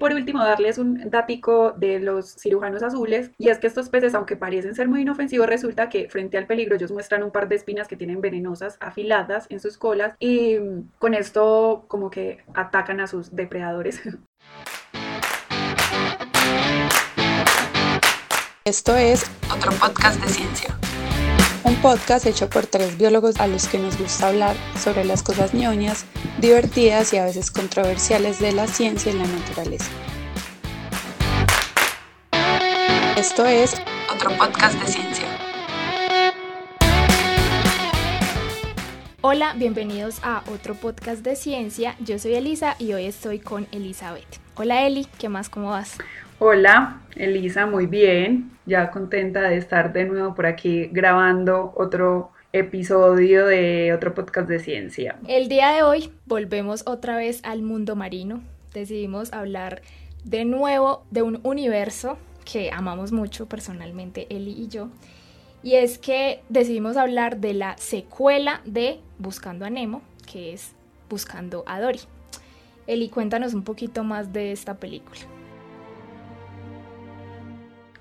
por último, darles un datico de los cirujanos azules, y es que estos peces, aunque parecen ser muy inofensivos, resulta que frente al peligro ellos muestran un par de espinas que tienen venenosas afiladas en sus colas y con esto como que atacan a sus depredadores. Esto es otro podcast de ciencia. Un podcast hecho por tres biólogos a los que nos gusta hablar sobre las cosas ñoñas, divertidas y a veces controversiales de la ciencia y la naturaleza. Esto es otro podcast de ciencia. Hola, bienvenidos a otro podcast de ciencia. Yo soy Elisa y hoy estoy con Elizabeth. Hola Eli, ¿qué más? ¿Cómo vas? Hola, Elisa, muy bien. Ya contenta de estar de nuevo por aquí grabando otro episodio de otro podcast de ciencia. El día de hoy volvemos otra vez al mundo marino. Decidimos hablar de nuevo de un universo que amamos mucho personalmente, Eli y yo. Y es que decidimos hablar de la secuela de Buscando a Nemo, que es Buscando a Dory. Eli, cuéntanos un poquito más de esta película.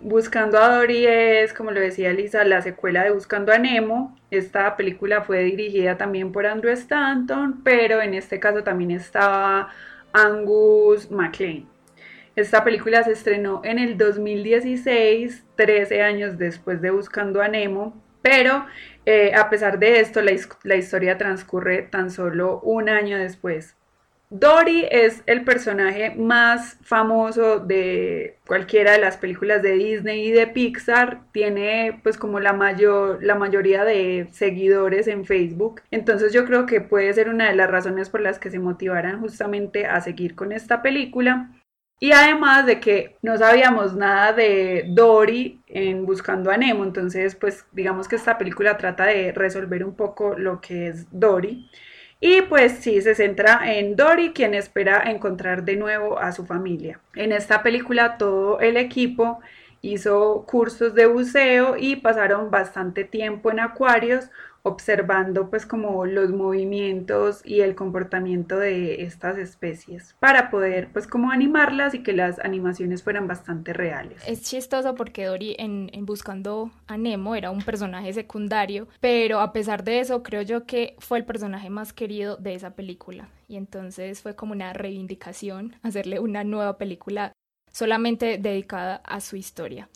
Buscando a Dory es, como lo decía Lisa, la secuela de Buscando a Nemo. Esta película fue dirigida también por Andrew Stanton, pero en este caso también estaba Angus MacLean. Esta película se estrenó en el 2016, 13 años después de Buscando a Nemo, pero eh, a pesar de esto, la, la historia transcurre tan solo un año después. Dory es el personaje más famoso de cualquiera de las películas de Disney y de Pixar. Tiene pues como la mayor la mayoría de seguidores en Facebook. Entonces yo creo que puede ser una de las razones por las que se motivaran justamente a seguir con esta película. Y además de que no sabíamos nada de Dory en Buscando a Nemo, entonces pues digamos que esta película trata de resolver un poco lo que es Dory. Y pues sí, se centra en Dory, quien espera encontrar de nuevo a su familia. En esta película todo el equipo hizo cursos de buceo y pasaron bastante tiempo en acuarios observando pues como los movimientos y el comportamiento de estas especies para poder pues como animarlas y que las animaciones fueran bastante reales. Es chistoso porque Dory en, Buscando a Nemo era un personaje secundario, pero a pesar de eso creo yo que fue el personaje más querido de esa película y entonces fue como una reivindicación hacerle una nueva película solamente dedicada a su historia.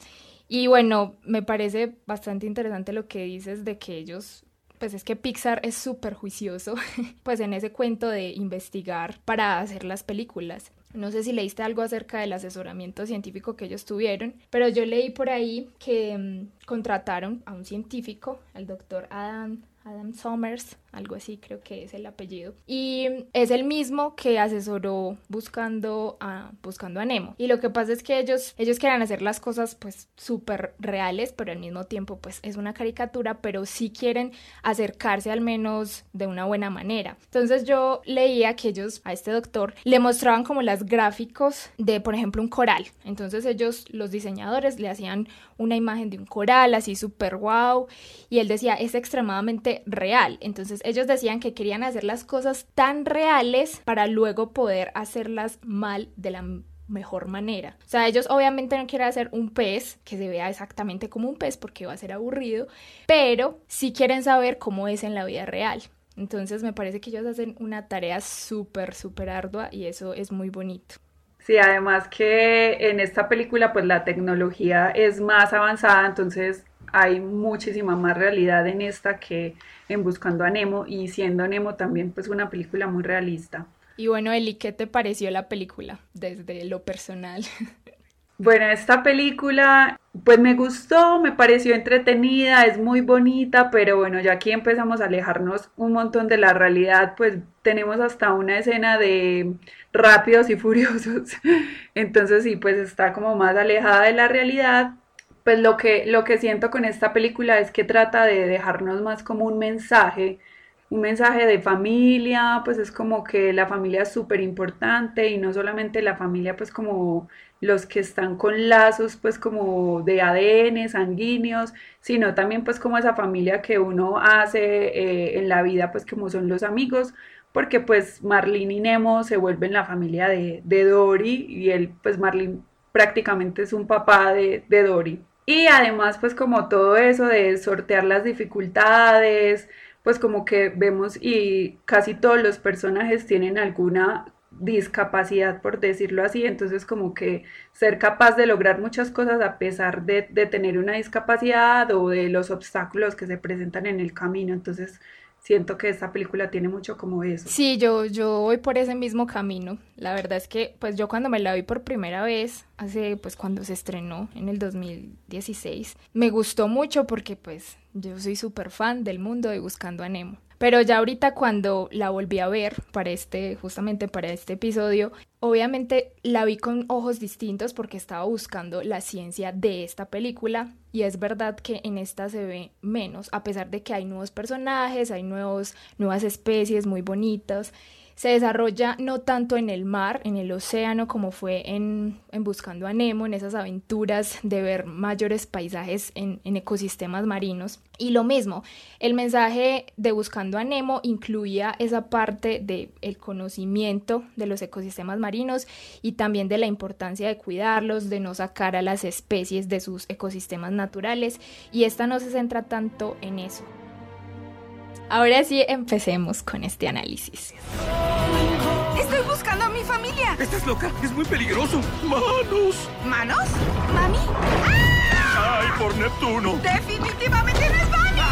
Y bueno, me parece bastante interesante lo que dices de que ellos pues es que Pixar es súper juicioso, pues en ese cuento de investigar para hacer las películas. No sé si leíste algo acerca del asesoramiento científico que ellos tuvieron, pero yo leí por ahí que mm, contrataron a un científico, al doctor Adam, Adam Summers, algo así creo que es el apellido. Y es el mismo que asesoró buscando a, buscando a Nemo. Y lo que pasa es que ellos, ellos quieren hacer las cosas pues súper reales, pero al mismo tiempo pues es una caricatura, pero sí quieren acercarse al menos de una buena manera. Entonces yo leía que ellos a este doctor le mostraban como las gráficos de por ejemplo un coral. Entonces ellos, los diseñadores, le hacían una imagen de un coral así súper wow y él decía es extremadamente real. Entonces ellos decían que querían hacer las cosas tan reales para luego poder hacerlas mal de la mejor manera. O sea, ellos obviamente no quieren hacer un pez que se vea exactamente como un pez porque va a ser aburrido, pero sí quieren saber cómo es en la vida real. Entonces me parece que ellos hacen una tarea súper, súper ardua y eso es muy bonito. Sí, además que en esta película pues la tecnología es más avanzada, entonces hay muchísima más realidad en esta que en Buscando a Nemo y siendo Nemo también pues una película muy realista. Y bueno, Eli, ¿qué te pareció la película desde lo personal? Bueno, esta película pues me gustó, me pareció entretenida, es muy bonita, pero bueno, ya aquí empezamos a alejarnos un montón de la realidad, pues tenemos hasta una escena de rápidos y furiosos, entonces sí, pues está como más alejada de la realidad, pues lo que, lo que siento con esta película es que trata de dejarnos más como un mensaje, un mensaje de familia, pues es como que la familia es súper importante y no solamente la familia, pues como los que están con lazos, pues como de ADN, sanguíneos, sino también pues como esa familia que uno hace eh, en la vida, pues como son los amigos, porque pues Marlene y Nemo se vuelven la familia de, de Dory y él, pues Marlene prácticamente es un papá de, de Dory. Y además, pues como todo eso de sortear las dificultades, pues como que vemos y casi todos los personajes tienen alguna discapacidad, por decirlo así, entonces como que ser capaz de lograr muchas cosas a pesar de, de tener una discapacidad o de los obstáculos que se presentan en el camino, entonces siento que esta película tiene mucho como eso. Sí, yo, yo voy por ese mismo camino. La verdad es que, pues yo cuando me la vi por primera vez, hace, pues cuando se estrenó en el 2016, me gustó mucho porque, pues, yo soy súper fan del mundo de Buscando a Nemo. Pero ya ahorita cuando la volví a ver para este, justamente para este episodio, obviamente la vi con ojos distintos porque estaba buscando la ciencia de esta película y es verdad que en esta se ve menos, a pesar de que hay nuevos personajes, hay nuevos, nuevas especies muy bonitas se desarrolla no tanto en el mar, en el océano, como fue en, Buscando a Nemo, en esas aventuras de ver mayores paisajes en, ecosistemas marinos. Y lo mismo, el mensaje de Buscando a Nemo incluía esa parte del el conocimiento de los ecosistemas marinos y también de la importancia de cuidarlos, de no sacar a las especies de sus ecosistemas naturales. Y esta no se centra tanto en eso. Ahora sí, empecemos con este análisis. Estoy buscando a mi familia. ¿Estás loca? Es muy peligroso. ¡Manos! ¿Manos? ¿Mami? ¡Ay, por Neptuno! ¡Definitivamente no es baño!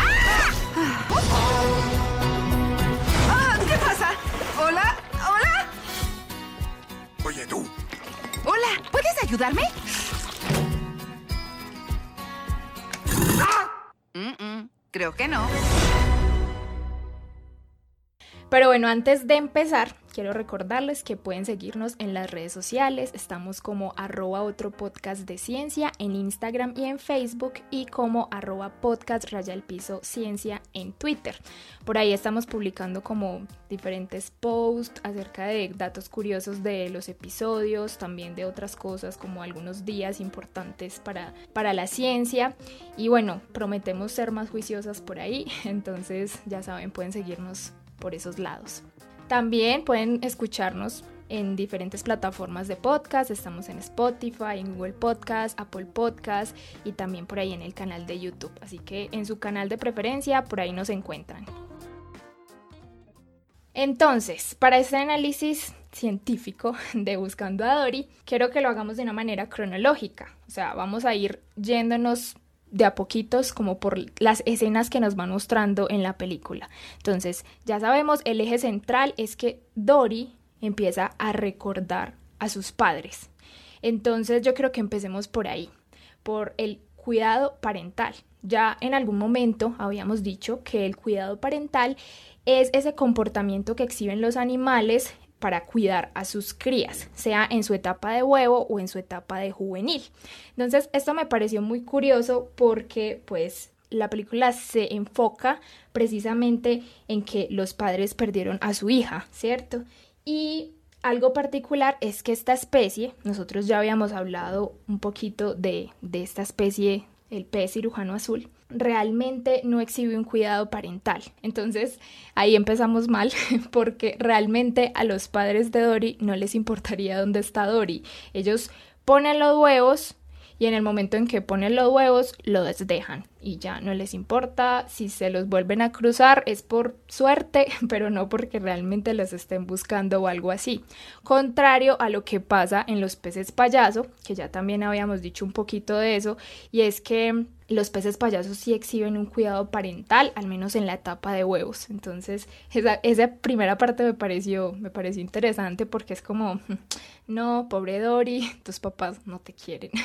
Ah, ¿Qué pasa? ¿Hola? ¿Hola? Oye, tú. Hola, ¿puedes ayudarme? creo que no. Pero bueno, antes de empezar, quiero recordarles que pueden seguirnos en las redes sociales. Estamos como arroba otro podcast de ciencia en Instagram y en Facebook y como arroba podcast raya el ciencia en Twitter. Por ahí estamos publicando como diferentes posts acerca de datos curiosos de los episodios, también de otras cosas como algunos días importantes para, para la ciencia. Y bueno, prometemos ser más juiciosas por ahí. Entonces ya saben, pueden seguirnos por esos lados. También pueden escucharnos en diferentes plataformas de podcast. Estamos en Spotify, en Google Podcast, Apple Podcast y también por ahí en el canal de YouTube. Así que en su canal de preferencia, por ahí nos encuentran. Entonces, para este análisis científico de Buscando a Dory, quiero que lo hagamos de una manera cronológica. O sea, vamos a ir yéndonos de a poquitos como por las escenas que nos van mostrando en la película. Entonces, ya sabemos, el eje central es que Dory empieza a recordar a sus padres. Entonces, yo creo que empecemos por ahí, por el cuidado parental. Ya en algún momento habíamos dicho que el cuidado parental es ese comportamiento que exhiben los animales para cuidar a sus crías, sea en su etapa de huevo o en su etapa de juvenil. Entonces, esto me pareció muy curioso porque pues la película se enfoca precisamente en que los padres perdieron a su hija, ¿cierto? Y algo particular es que esta especie, nosotros ya habíamos hablado un poquito de, de esta especie, el pez cirujano azul, realmente no exhibe un cuidado parental. Entonces ahí empezamos mal porque realmente a los padres de Dory no les importaría dónde está Dory. Ellos ponen los huevos y en el momento en que ponen los huevos lo desdejan y ya no les importa si se los vuelven a cruzar es por suerte pero no porque realmente los estén buscando o algo así contrario a lo que pasa en los peces payaso que ya también habíamos dicho un poquito de eso y es que los peces payasos sí exhiben un cuidado parental, al menos en la etapa de huevos. Entonces, esa, esa primera parte me pareció, me pareció interesante porque es como, no, pobre Dory, tus papás no te quieren.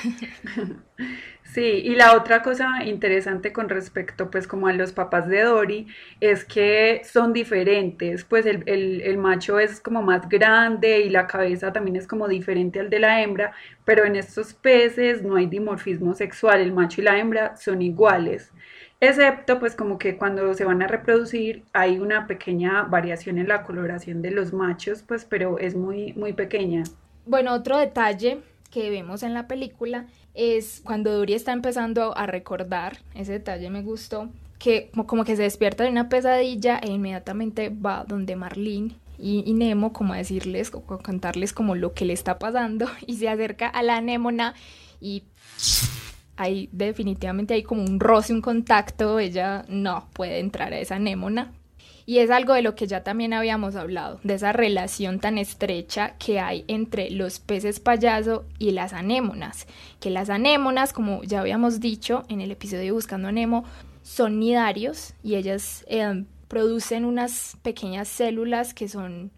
Sí, y la otra cosa interesante con respecto pues como a los papás de Dory es que son diferentes, pues el, el, macho es como más grande y la cabeza también es como diferente al de la hembra, pero en estos peces no hay dimorfismo sexual, el macho y la hembra son iguales, excepto pues como que cuando se van a reproducir hay una pequeña variación en la coloración de los machos, pues pero es muy, muy pequeña. Bueno, otro detalle que vemos en la película es cuando Dory está empezando a recordar, ese detalle me gustó, que como que se despierta de una pesadilla e inmediatamente va donde Marlene y, Nemo como a decirles, o a contarles como lo que le está pasando y se acerca a la anémona y ahí definitivamente hay como un roce, un contacto, ella no puede entrar a esa anémona. Y es algo de lo que ya también habíamos hablado, de esa relación tan estrecha que hay entre los peces payaso y las anémonas. Que las anémonas, como ya habíamos dicho en el episodio Buscando a Nemo, son nidarios y ellas eh, producen unas pequeñas células que son,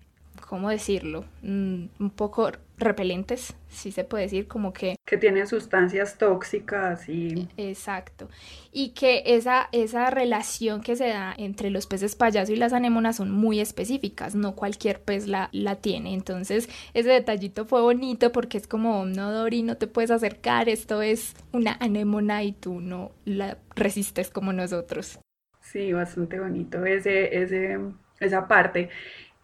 ¿cómo decirlo? Mm, un poco repelentes, si se puede decir, como que... Que tienen sustancias tóxicas y... Exacto. Y que esa, esa relación que se da entre los peces payaso y las anémonas son muy específicas, no cualquier pez la, la tiene. Entonces, ese detallito fue bonito porque es como, no, Dori, no te puedes acercar, esto es una anémona y tú no la resistes como nosotros. Sí, bastante bonito ese, ese, esa parte.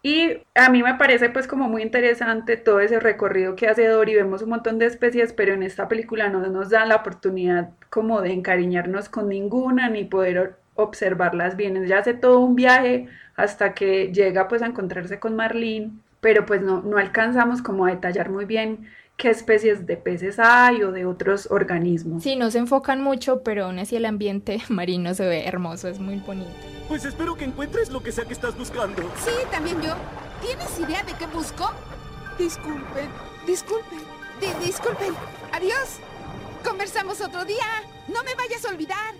Y a mí me parece pues como muy interesante todo ese recorrido que hace Dory, vemos un montón de especies, pero en esta película no nos dan la oportunidad como de encariñarnos con ninguna ni poder observarlas bien. Ella hace todo un viaje hasta que llega pues a encontrarse con Marlene, pero pues no, no alcanzamos como a detallar muy bien qué especies de peces hay o de otros organismos. Sí, no se enfocan mucho, pero aún así el ambiente marino se ve hermoso, es muy bonito. Pues espero que encuentres lo que sea que estás buscando. Sí, también yo. ¿Tienes idea de qué busco? Disculpen, disculpen, disculpen. Adiós. Conversamos otro día. No me vayas a olvidar.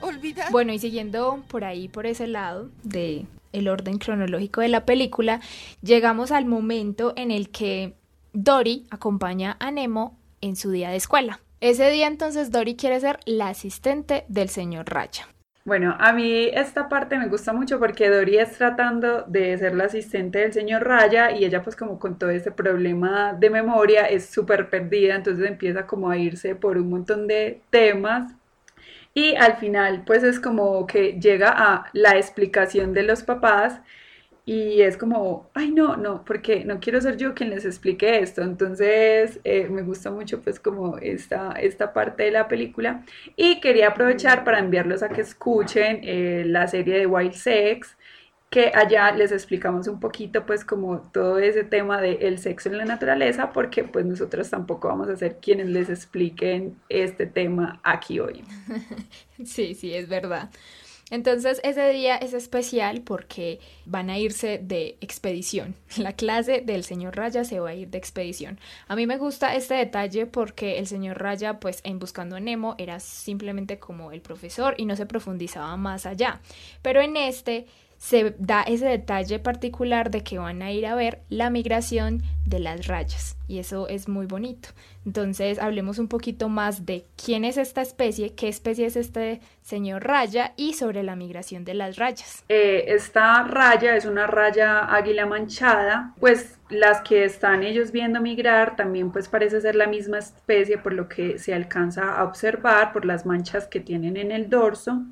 ¿Olvidar? Bueno, y siguiendo por ahí, por ese lado de el orden cronológico de la película, llegamos al momento en el que Dory acompaña a Nemo en su día de escuela. Ese día entonces Dory quiere ser la asistente del señor Raya. Bueno, a mí esta parte me gusta mucho porque Dory es tratando de ser la asistente del señor Raya y ella pues como con todo ese problema de memoria es súper perdida, entonces empieza como a irse por un montón de temas y al final pues es como que llega a la explicación de los papás y es como, ay no, no, porque no quiero ser yo quien les explique esto. Entonces eh, me gusta mucho pues como esta, esta parte de la película. Y quería aprovechar para enviarlos a que escuchen eh, la serie de Wild Sex, que allá les explicamos un poquito pues como todo ese tema del sexo en la naturaleza, porque pues nosotros tampoco vamos a ser quienes les expliquen este tema aquí hoy. Sí, sí, es verdad. Entonces ese día es especial porque van a irse de expedición. La clase del señor Raya se va a ir de expedición. A mí me gusta este detalle porque el señor Raya pues en Buscando a Nemo era simplemente como el profesor y no se profundizaba más allá. Pero en este se da ese detalle particular de que van a ir a ver la migración de las rayas y eso es muy bonito. Entonces hablemos un poquito más de quién es esta especie, qué especie es este señor raya y sobre la migración de las rayas. Eh, esta raya es una raya águila manchada, pues las que están ellos viendo migrar también pues parece ser la misma especie por lo que se alcanza a observar por las manchas que tienen en el dorso.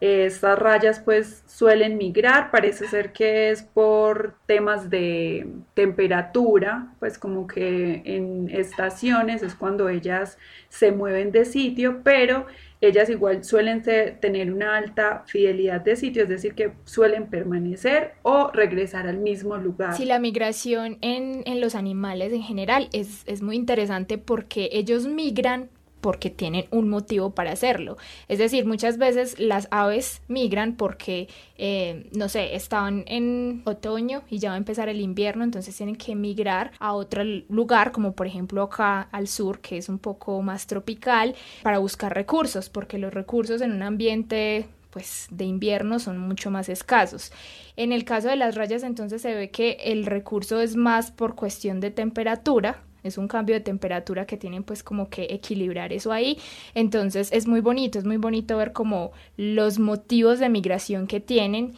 Estas rayas pues suelen migrar, parece ser que es por temas de temperatura, pues como que en estaciones es cuando ellas se mueven de sitio, pero ellas igual suelen tener una alta fidelidad de sitio, es decir, que suelen permanecer o regresar al mismo lugar. Sí, la migración en, en los animales en general es, es muy interesante porque ellos migran porque tienen un motivo para hacerlo. Es decir, muchas veces las aves migran porque, eh, no sé, están en otoño y ya va a empezar el invierno, entonces tienen que migrar a otro lugar, como por ejemplo acá al sur, que es un poco más tropical, para buscar recursos, porque los recursos en un ambiente pues de invierno son mucho más escasos. En el caso de las rayas entonces se ve que el recurso es más por cuestión de temperatura, es un cambio de temperatura que tienen pues como que equilibrar eso ahí. Entonces es muy bonito, es muy bonito ver como los motivos de migración que tienen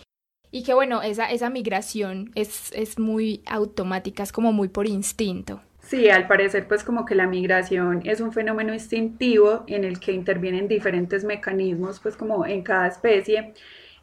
y que bueno, esa, esa migración es, es muy automática, es como muy por instinto. Sí, al parecer pues como que la migración es un fenómeno instintivo en el que intervienen diferentes mecanismos pues como en cada especie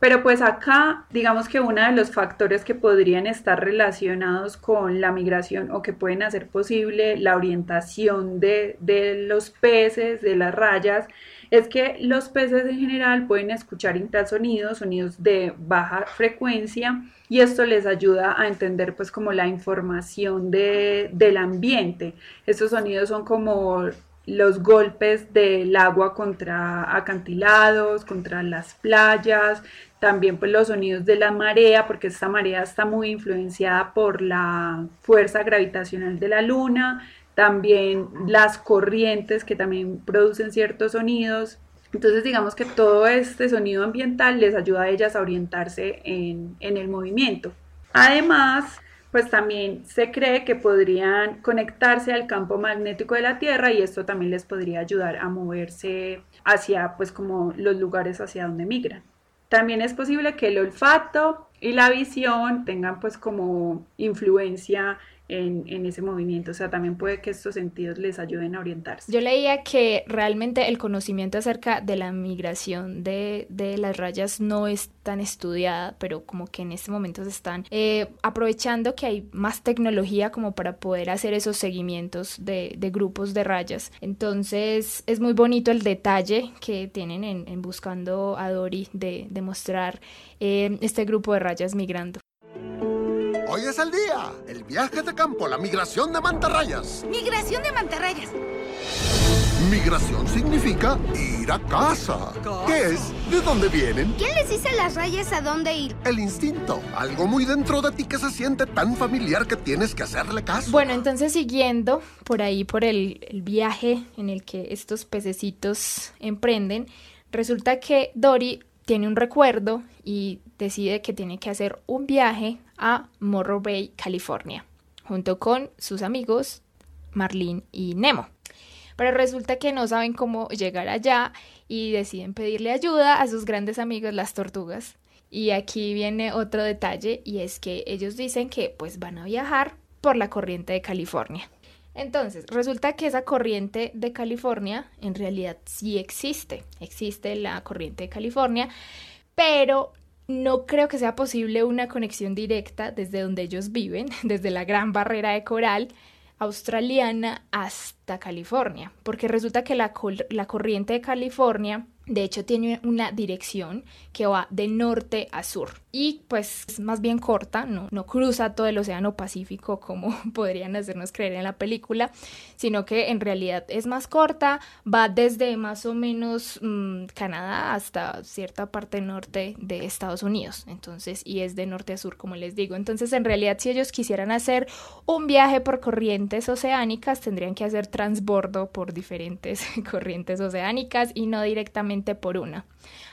Pero pues acá, digamos que uno de los factores que podrían estar relacionados con la migración o que pueden hacer posible la orientación de, de los peces, de las rayas, es que los peces en general pueden escuchar infrasonidos, sonidos de baja frecuencia, y esto les ayuda a entender pues como la información de, del ambiente. Estos sonidos son como los golpes del agua contra acantilados, contra las playas, también pues los sonidos de la marea, porque esta marea está muy influenciada por la fuerza gravitacional de la luna, también las corrientes que también producen ciertos sonidos. Entonces digamos que todo este sonido ambiental les ayuda a ellas a orientarse en, en el movimiento. Además, pues también se cree que podrían conectarse al campo magnético de la Tierra y esto también les podría ayudar a moverse hacia pues como los lugares hacia donde migran. También es posible que el olfato y la visión tengan pues como influencia en, ese movimiento. O sea, también puede que estos sentidos les ayuden a orientarse. Yo leía que realmente el conocimiento acerca de la migración de, las rayas no es tan estudiada, pero como que en este momento se están eh, aprovechando que hay más tecnología como para poder hacer esos seguimientos de, grupos de rayas. Entonces es muy bonito el detalle que tienen en, Buscando a Dory de, mostrar eh, este grupo de rayas migrando. Hoy es el día. El viaje de campo, la migración de mantarrayas. Migración de mantarrayas. Migración significa ir a casa. ¿Qué es? ¿De dónde vienen? ¿Quién les dice a las rayas a dónde ir? El instinto. Algo muy dentro de ti que se siente tan familiar que tienes que hacerle caso. Bueno, entonces siguiendo por ahí, por el, el viaje en el que estos pececitos emprenden, resulta que Dory tiene un recuerdo y decide que tiene que hacer un viaje a Morro Bay, California, junto con sus amigos Marlene y Nemo. Pero resulta que no saben cómo llegar allá y deciden pedirle ayuda a sus grandes amigos las tortugas. Y aquí viene otro detalle y es que ellos dicen que pues van a viajar por la corriente de California. Entonces, resulta que esa corriente de California en realidad sí existe. Existe la corriente de California, pero no creo que sea posible una conexión directa desde donde ellos viven, desde la gran barrera de coral australiana hasta California, porque resulta que la, la corriente de California de hecho, tiene una dirección que va de norte a sur y pues es más bien corta, no, no cruza todo el Océano Pacífico como podrían hacernos creer en la película, sino que en realidad es más corta, va desde más o menos mm, Canadá hasta cierta parte norte de Estados Unidos, entonces, y es de norte a sur, como les digo. Entonces, en realidad, si ellos quisieran hacer un viaje por corrientes oceánicas, tendrían que hacer transbordo por diferentes corrientes oceánicas y no directamente por una.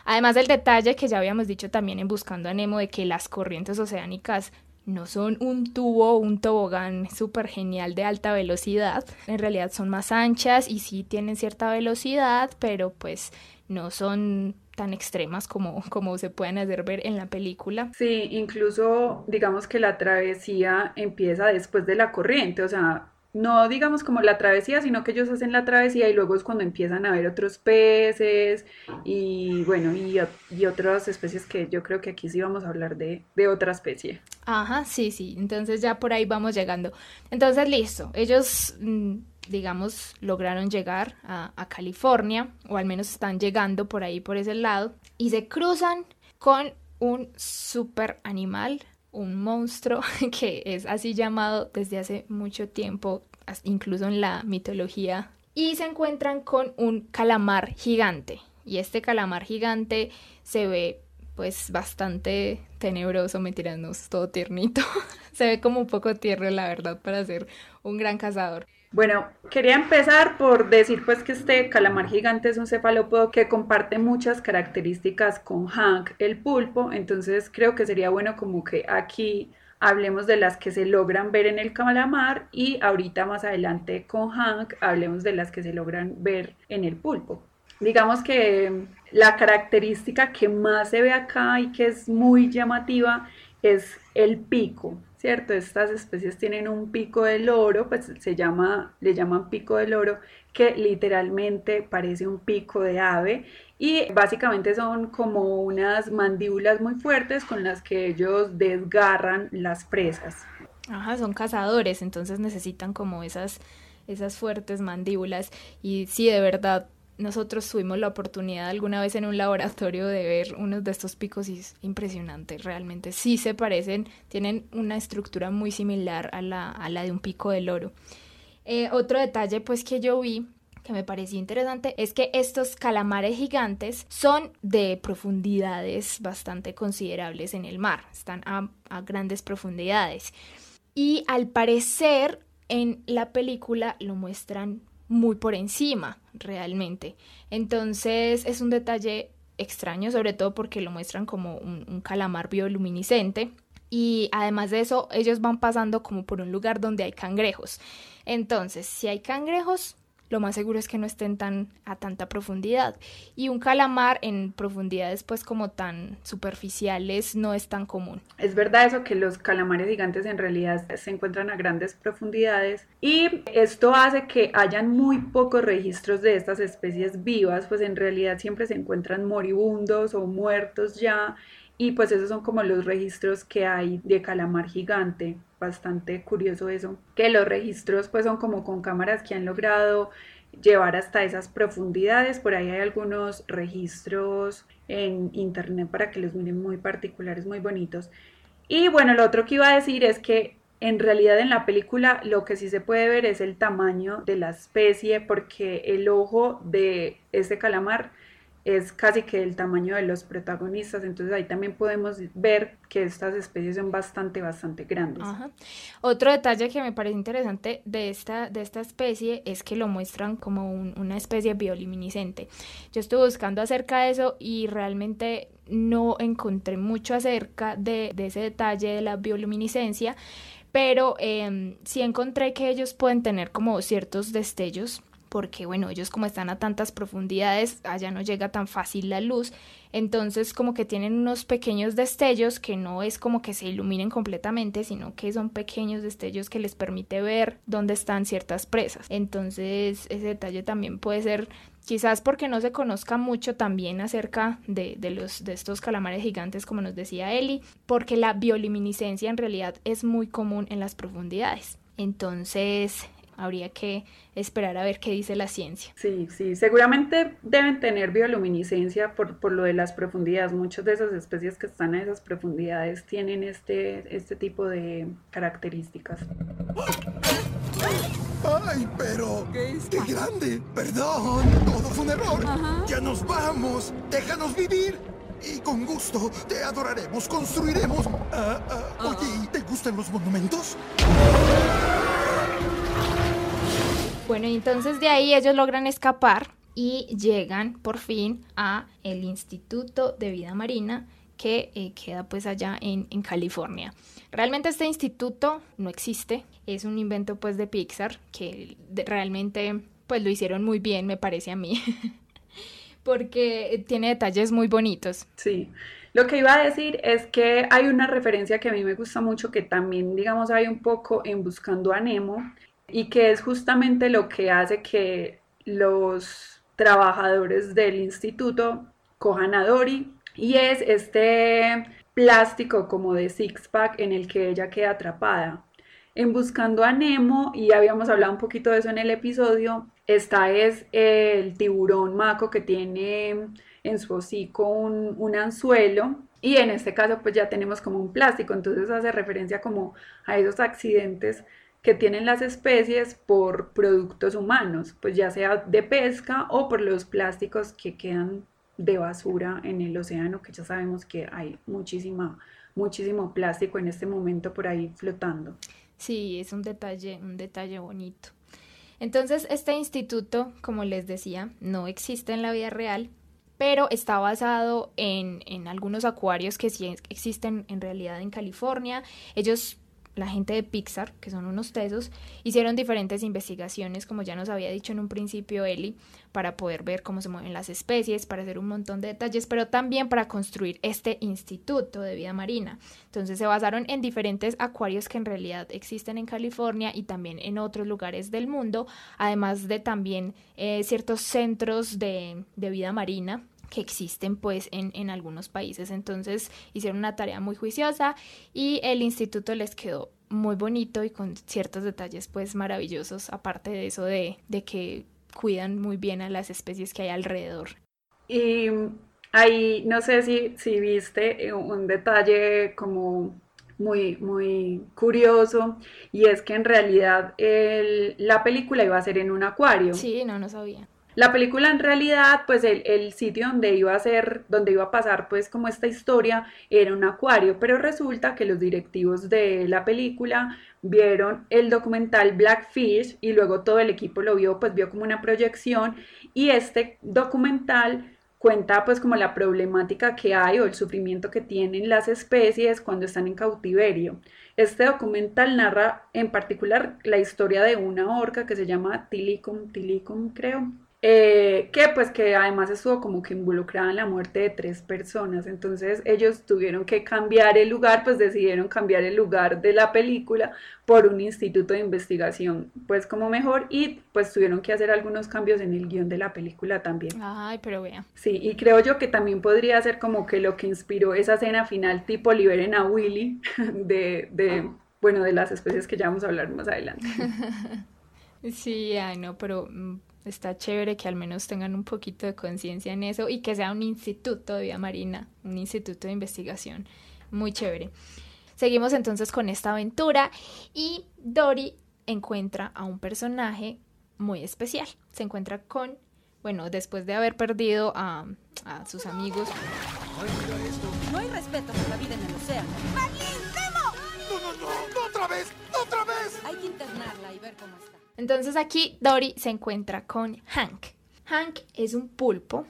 Además del detalle que ya habíamos dicho también en Buscando a Nemo de que las corrientes oceánicas no son un tubo, un tobogán súper genial de alta velocidad, en realidad son más anchas y sí tienen cierta velocidad, pero pues no son tan extremas como, como se pueden hacer ver en la película. Sí, incluso digamos que la travesía empieza después de la corriente, o sea, no digamos como la travesía, sino que ellos hacen la travesía y luego es cuando empiezan a ver otros peces y bueno, y, otras especies que yo creo que aquí sí vamos a hablar de, otra especie. Ajá, sí, sí, entonces ya por ahí vamos llegando. Entonces, listo, ellos, mm, digamos, lograron llegar a, a California, o al menos están llegando por ahí, por ese lado, y se cruzan con un super animal un monstruo que es así llamado desde hace mucho tiempo, incluso en la mitología, y se encuentran con un calamar gigante. Y este calamar gigante se ve pues bastante tenebroso, me todo tiernito. se ve como un poco tierno, la verdad, para ser un gran cazador. Bueno, quería empezar por decir pues que este calamar gigante es un cefalópodo que comparte muchas características con Hank, el pulpo, entonces creo que sería bueno como que aquí hablemos de las que se logran ver en el calamar y ahorita más adelante con Hank hablemos de las que se logran ver en el pulpo. Digamos que la característica que más se ve acá y que es muy llamativa es el pico. ¿Cierto? Estas especies tienen un pico de loro, pues se llama, le llaman pico de loro, que literalmente parece un pico de ave y básicamente son como unas mandíbulas muy fuertes con las que ellos desgarran las presas. Ajá, son cazadores, entonces necesitan como esas, esas fuertes mandíbulas y sí, de verdad, nosotros tuvimos la oportunidad alguna vez en un laboratorio de ver unos de estos picos y es impresionante, realmente sí se parecen, tienen una estructura muy similar a la, a la de un pico de loro. Eh, otro detalle pues que yo vi que me pareció interesante es que estos calamares gigantes son de profundidades bastante considerables en el mar, están a grandes profundidades. Y al parecer en la película lo muestran muy por encima realmente. Entonces es un detalle extraño, sobre todo porque lo muestran como un, calamar bioluminiscente. Y además de eso, ellos van pasando como por un lugar donde hay cangrejos. Entonces, si hay cangrejos, lo más seguro es que no estén tan a tanta profundidad. Y un calamar en profundidades pues como tan superficiales no es tan común. Es verdad eso que los calamares gigantes en realidad se encuentran a grandes profundidades y esto hace que hayan muy pocos registros de estas especies vivas, pues en realidad siempre se encuentran moribundos o muertos ya y pues esos son como los registros que hay de calamar gigante. Bastante curioso eso. Que los registros pues son como con cámaras que han logrado llevar hasta esas profundidades. Por ahí hay algunos registros en internet para que los miren muy particulares, muy bonitos. Y bueno, lo otro que iba a decir es que en realidad en la película lo que sí se puede ver es el tamaño de la especie porque el ojo de este calamar es casi que el tamaño de los protagonistas, entonces ahí también podemos ver que estas especies son bastante, bastante grandes. Otro detalle que me parece interesante de esta, de esta especie es que lo muestran como una especie bioluminiscente. Yo estuve buscando acerca de eso y realmente no encontré mucho acerca de, ese detalle de la bioluminiscencia, pero eh, sí encontré que ellos pueden tener como ciertos destellos porque bueno, ellos como están a tantas profundidades, allá no llega tan fácil la luz, entonces como que tienen unos pequeños destellos que no es como que se iluminen completamente, sino que son pequeños destellos que les permite ver dónde están ciertas presas. Entonces ese detalle también puede ser quizás porque no se conozca mucho también acerca de, de, los, de estos calamares gigantes, como nos decía Eli, porque la bioluminiscencia en realidad es muy común en las profundidades. Entonces, habría que esperar a ver qué dice la ciencia. Sí, sí, seguramente deben tener bioluminiscencia por, por lo de las profundidades. Muchas de esas especies que están a esas profundidades tienen este, este tipo de características. ¡Ay, pero! ¿Qué, grande! ¡Perdón! ¡Todo fue un error! ¡Ya nos vamos! ¡Déjanos vivir! Y con gusto te adoraremos, construiremos. Ah, ah, oye, ¿te gustan los monumentos? Bueno, entonces de ahí ellos logran escapar y llegan por fin a el Instituto de Vida Marina que eh, queda pues allá en, California. Realmente este instituto no existe, es un invento pues de Pixar que realmente pues lo hicieron muy bien me parece a mí, porque tiene detalles muy bonitos. Sí, lo que iba a decir es que hay una referencia que a mí me gusta mucho que también digamos hay un poco en Buscando a Nemo y que es justamente lo que hace que los trabajadores del instituto cojan a Dory y es este plástico como de six pack en el que ella queda atrapada. En Buscando a Nemo, y habíamos hablado un poquito de eso en el episodio, esta es el tiburón maco que tiene en su hocico un, un anzuelo y en este caso pues ya tenemos como un plástico, entonces hace referencia como a esos accidentes que tienen las especies por productos humanos, pues ya sea de pesca o por los plásticos que quedan de basura en el océano, que ya sabemos que hay muchísima, muchísimo plástico en este momento por ahí flotando. Sí, es un detalle, un detalle bonito. Entonces, este instituto, como les decía, no existe en la vida real, pero está basado en, en algunos acuarios que sí existen en realidad en California. Ellos la gente de Pixar, que son unos tesos, hicieron diferentes investigaciones, como ya nos había dicho en un principio Eli, para poder ver cómo se mueven las especies, para hacer un montón de detalles, pero también para construir este instituto de vida marina. Entonces se basaron en diferentes acuarios que en realidad existen en California y también en otros lugares del mundo, además de también eh, ciertos centros de, de vida marina que existen pues en, en, algunos países. Entonces hicieron una tarea muy juiciosa y el instituto les quedó muy bonito y con ciertos detalles pues maravillosos, aparte de eso de, de que cuidan muy bien a las especies que hay alrededor. Y ahí no sé si, si viste un detalle como muy, muy curioso y es que en realidad el, la película iba a ser en un acuario. Sí, no, no sabía. La película en realidad, pues el, sitio donde iba a ser, donde iba a pasar pues como esta historia era un acuario, pero resulta que los directivos de la película vieron el documental Blackfish y luego todo el equipo lo vio, pues vio como una proyección y este documental cuenta pues como la problemática que hay o el sufrimiento que tienen las especies cuando están en cautiverio. Este documental narra en particular la historia de una orca que se llama Tilicum, Tilicum creo, eh, que pues que además estuvo como que involucrada en la muerte de tres personas, entonces ellos tuvieron que cambiar el lugar, pues decidieron cambiar el lugar de la película por un instituto de investigación, pues como mejor y pues tuvieron que hacer algunos cambios en el guion de la película también. Ay, pero vea. Sí, y creo yo que también podría ser como que lo que inspiró esa escena final tipo liberen a Willy de, de bueno, de las especies que ya vamos a hablar más adelante. Sí, ay no, pero mm, está chévere que al menos tengan un poquito de conciencia en eso y que sea un instituto de vida marina, un instituto de investigación. Muy chévere. Seguimos entonces con esta aventura y Dory encuentra a un personaje muy especial. Se encuentra con, bueno, después de haber perdido a, a sus amigos. No hay respeto por la vida en el océano. No, no, no, no otra vez, no otra vez. Hay que internarla y ver cómo está. Entonces aquí Dory se encuentra con Hank. Hank es un pulpo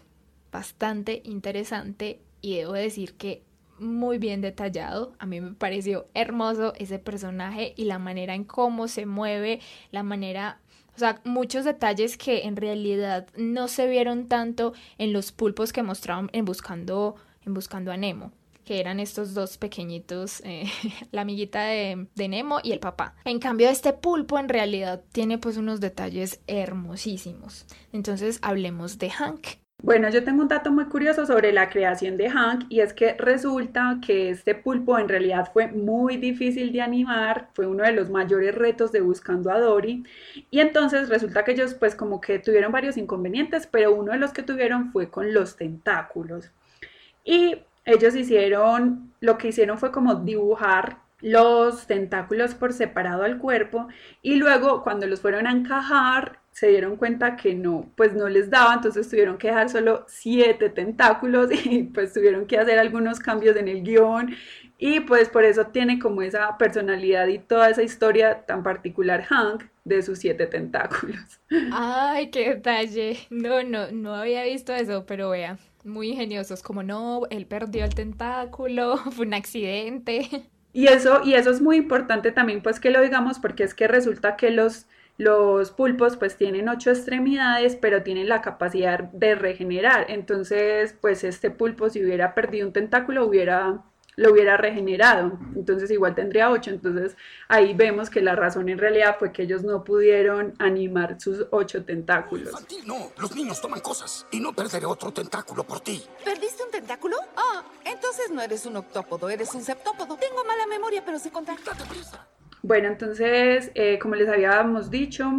bastante interesante y debo decir que muy bien detallado. A mí me pareció hermoso ese personaje y la manera en cómo se mueve, la manera, o sea, muchos detalles que en realidad no se vieron tanto en los pulpos que mostraron en Buscando, en Buscando a Nemo que eran estos dos pequeñitos, eh, la amiguita de, de, Nemo y el papá. En cambio, este pulpo en realidad tiene pues unos detalles hermosísimos. Entonces, hablemos de Hank. Bueno, yo tengo un dato muy curioso sobre la creación de Hank y es que resulta que este pulpo en realidad fue muy difícil de animar, fue uno de los mayores retos de Buscando a Dory y entonces resulta que ellos pues como que tuvieron varios inconvenientes, pero uno de los que tuvieron fue con los tentáculos. Y ellos hicieron, lo que hicieron fue como dibujar los tentáculos por separado al cuerpo y luego cuando los fueron a encajar se dieron cuenta que no, pues no les daba, entonces tuvieron que dejar solo siete tentáculos y pues tuvieron que hacer algunos cambios en el guion y pues por eso tiene como esa personalidad y toda esa historia tan particular Hank de sus siete tentáculos. Ay, qué detalle. No, no, no había visto eso, pero vea, muy ingeniosos, como no, él perdió el tentáculo, fue un accidente. Y eso, y eso es muy importante también pues que lo digamos porque es que resulta que los, los pulpos pues tienen ocho extremidades pero tienen la capacidad de regenerar. Entonces pues este pulpo si hubiera perdido un tentáculo hubiera lo hubiera regenerado, entonces igual tendría 8, entonces ahí vemos que la razón en realidad fue que ellos no pudieron animar sus ocho tentáculos. Infantil, no, los niños toman cosas y no perderé otro tentáculo por ti. ¿Perdiste un tentáculo? Ah, entonces no eres un octópodo, eres un septópodo. Tengo mala memoria, pero se contar. Date prisa. Bueno, entonces, eh, como les habíamos dicho,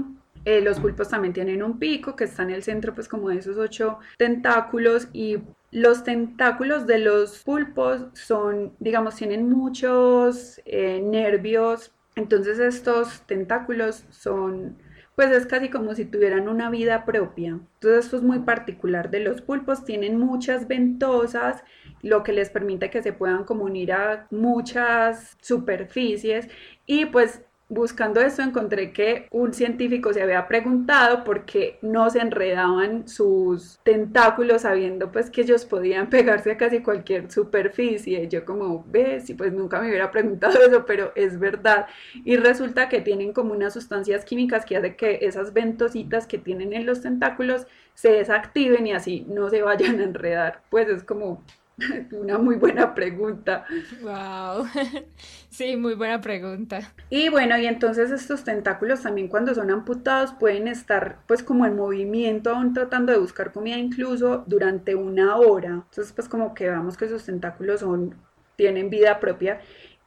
eh, los pulpos también tienen un pico que está en el centro, pues como de esos ocho tentáculos y los tentáculos de los pulpos son, digamos, tienen muchos eh, nervios, entonces estos tentáculos son, pues es casi como si tuvieran una vida propia. Entonces esto es muy particular de los pulpos, tienen muchas ventosas, lo que les permite que se puedan como unir a muchas superficies. Y pues buscando esto encontré que un científico se había preguntado por qué no se enredaban sus tentáculos sabiendo pues que ellos podían pegarse a casi cualquier superficie. Yo como, ves, y pues nunca me hubiera preguntado eso, pero es verdad. Y resulta que tienen como unas sustancias químicas que hacen que esas ventositas que tienen en los tentáculos se desactiven y así no se vayan a enredar. Pues es como una muy buena pregunta. Wow. Sí, muy buena pregunta. Y bueno, y entonces estos tentáculos también cuando son amputados pueden estar pues como en movimiento, aún tratando de buscar comida incluso durante una hora. Entonces pues como que vemos que esos tentáculos son tienen vida propia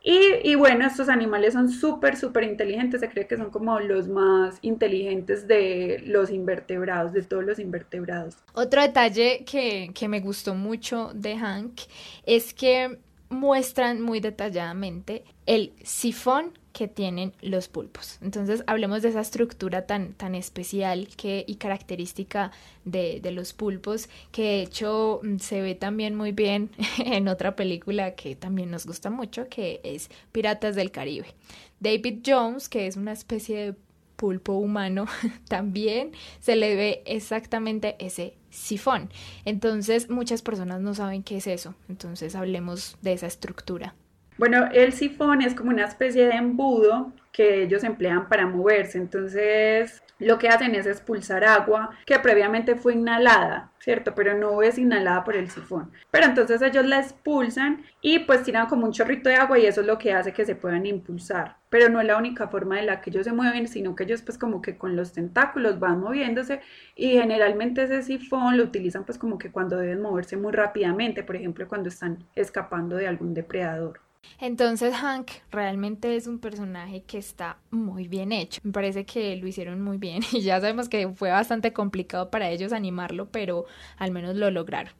y, bueno, estos animales son súper, súper inteligentes. Se cree que son como los más inteligentes de los invertebrados, de todos los invertebrados. Otro detalle que, que me gustó mucho de Hank es que muestran muy detalladamente el sifón que tienen los pulpos. Entonces hablemos de esa estructura tan, tan especial que, y característica de, de, los pulpos, que de hecho mm, se ve también muy bien en otra película que también nos gusta mucho, que es Piratas del Caribe. David Jones, que es una especie de pulpo humano, también se le ve exactamente ese sifón. Entonces muchas personas no saben qué es eso. Entonces hablemos de esa estructura. Bueno, el sifón es como una especie de embudo que ellos emplean para moverse. Entonces, lo que hacen es expulsar agua que previamente fue inhalada, ¿cierto? Pero no es inhalada por el sifón. Pero entonces ellos la expulsan y pues tiran como un chorrito de agua y eso es lo que hace que se puedan impulsar. Pero no es la única forma de la que ellos se mueven, sino que ellos pues como que con los tentáculos van moviéndose y generalmente ese sifón lo utilizan pues como que cuando deben moverse muy rápidamente, por ejemplo cuando están escapando de algún depredador. Entonces Hank realmente es un personaje que está muy bien hecho. Me parece que lo hicieron muy bien y ya sabemos que fue bastante complicado para ellos animarlo, pero al menos lo lograron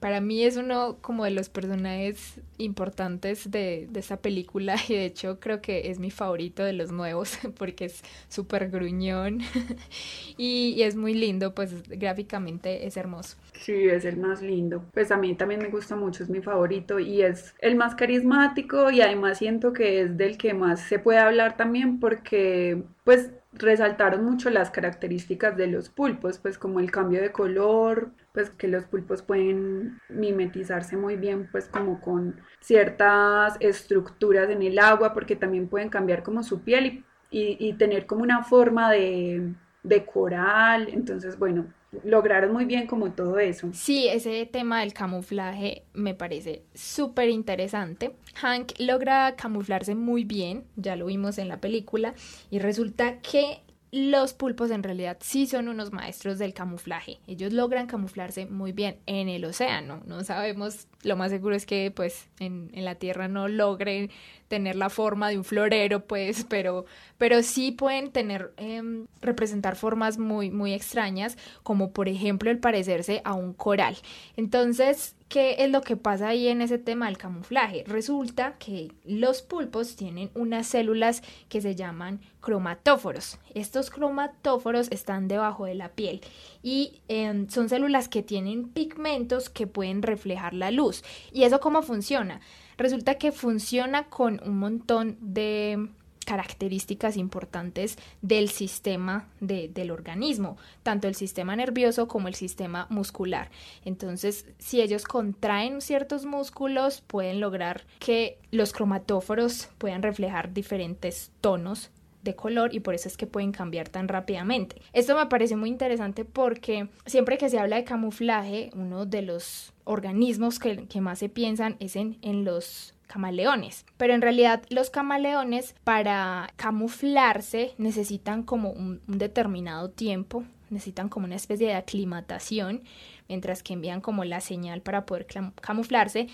para mí es uno como de los personajes importantes de, de esta película y de hecho creo que es mi favorito de los nuevos porque es súper gruñón y, y, es muy lindo, pues gráficamente es hermoso. Sí, es el más lindo. Pues a mí también me gusta mucho, es mi favorito y es el más carismático y además siento que es del que más se puede hablar también porque pues resaltaron mucho las características de los pulpos, pues como el cambio de color, pues que los pulpos pueden mimetizarse muy bien pues como con ciertas estructuras en el agua, porque también pueden cambiar como su piel y, y, tener como una forma de, de coral, entonces bueno, lograron muy bien como todo eso. Sí, ese tema del camuflaje me parece súper interesante. Hank logra camuflarse muy bien, ya lo vimos en la película, y resulta que los pulpos en realidad sí son unos maestros del camuflaje. Ellos logran camuflarse muy bien en el océano. No sabemos, lo más seguro es que pues en, la tierra no logren tener la forma de un florero, pues, pero, pero sí pueden tener, em, representar formas muy, muy extrañas, como por ejemplo el parecerse a un coral. Entonces, ¿qué es lo que pasa ahí en ese tema del camuflaje? Resulta que los pulpos tienen unas células que se llaman cromatóforos. Estos cromatóforos están debajo de la piel y em, son células que tienen pigmentos que pueden reflejar la luz. ¿Y eso cómo funciona? Resulta que funciona con un montón de características importantes del sistema del organismo, tanto el sistema nervioso como el sistema muscular. Entonces, si ellos contraen ciertos músculos, pueden lograr que los cromatóforos puedan reflejar diferentes tonos de color y por eso es que pueden cambiar tan rápidamente. Esto me parece muy interesante porque siempre que se habla de camuflaje, uno de los organismos que, más se piensan es en, los camaleones. Pero en realidad los camaleones para camuflarse necesitan como un, determinado tiempo, necesitan como una especie de aclimatación, mientras que envían como la señal para poder camuflarse.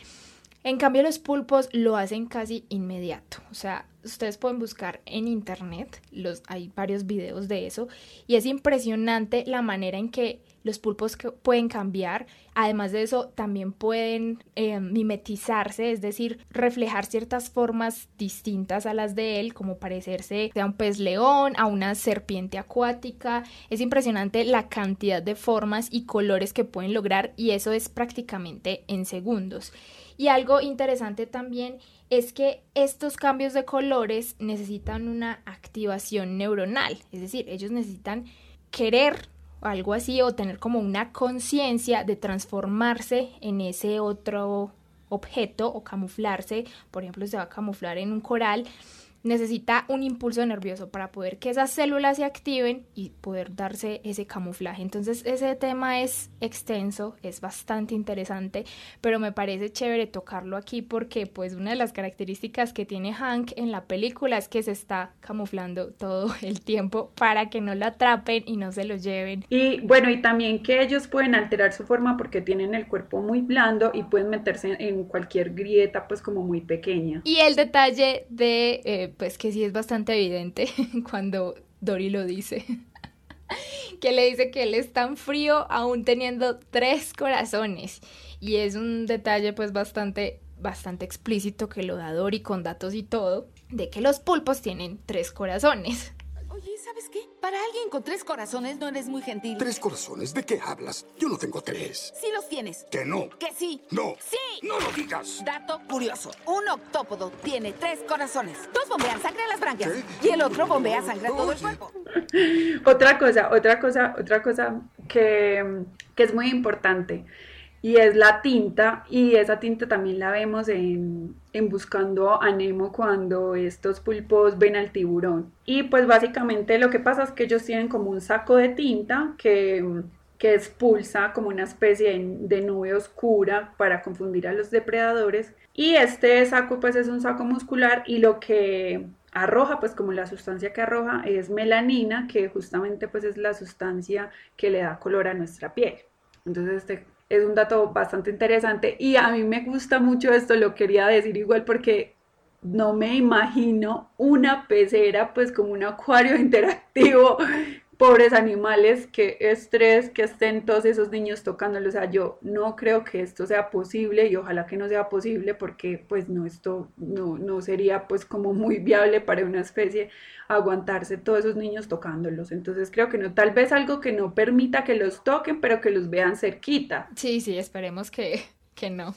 En cambio los pulpos lo hacen casi inmediato, o sea, ustedes pueden buscar en internet, los, hay varios videos de eso, y es impresionante la manera en que los pulpos pueden cambiar. Además de eso, también pueden eh, mimetizarse, es decir, reflejar ciertas formas distintas a las de él, como parecerse a un pez león, a una serpiente acuática. Es impresionante la cantidad de formas y colores que pueden lograr y eso es prácticamente en segundos. Y algo interesante también es que estos cambios de colores necesitan una activación neuronal, es decir, ellos necesitan querer o algo así o tener como una conciencia de transformarse en ese otro objeto o camuflarse, por ejemplo, se va a camuflar en un coral necesita un impulso nervioso para poder que esas células se activen y poder darse ese camuflaje. Entonces ese tema es extenso, es bastante interesante, pero me parece chévere tocarlo aquí porque pues una de las características que tiene Hank en la película es que se está camuflando todo el tiempo para que no lo atrapen y no se lo lleven. Y bueno, y también que ellos pueden alterar su forma porque tienen el cuerpo muy blando y pueden meterse en cualquier grieta pues como muy pequeña. Y el detalle de... Eh, pues que sí es bastante evidente cuando Dory lo dice. que le dice que él es tan frío aún teniendo tres corazones. Y es un detalle pues bastante, bastante explícito que lo da Dory con datos y todo, de que los pulpos tienen tres corazones. ¿Sabes qué? Para alguien con tres corazones no eres muy gentil. ¿Tres corazones? ¿De qué hablas? Yo no tengo tres. Sí los tienes. ¿Que no? Que sí. No. Sí. No lo digas. Dato curioso. Un octópodo tiene tres corazones. Dos bombean sangre a las branquias y el otro bombea sangre a todo el cuerpo. otra cosa, otra cosa, otra cosa que, que es muy importante y es la tinta y esa tinta también la vemos en, Buscando a cuando estos pulpos ven al tiburón. Y pues básicamente lo que pasa es que ellos tienen como un saco de tinta que, que expulsa como una especie de, nube oscura para confundir a los depredadores. Y este saco pues es un saco muscular y lo que arroja, pues como la sustancia que arroja es melanina, que justamente pues es la sustancia que le da color a nuestra piel. Entonces este es un dato bastante interesante y a mí me gusta mucho esto, lo quería decir igual porque no me imagino una pecera pues como un acuario interactivo pobres animales, qué estrés que estén todos esos niños tocándolos. O sea, yo no creo que esto sea posible y ojalá que no sea posible porque pues no, esto no, no sería pues como muy viable para una especie aguantarse todos esos niños tocándolos. Entonces creo que no, tal vez algo que no permita que los toquen, pero que los vean cerquita. Sí, sí, esperemos que, que no.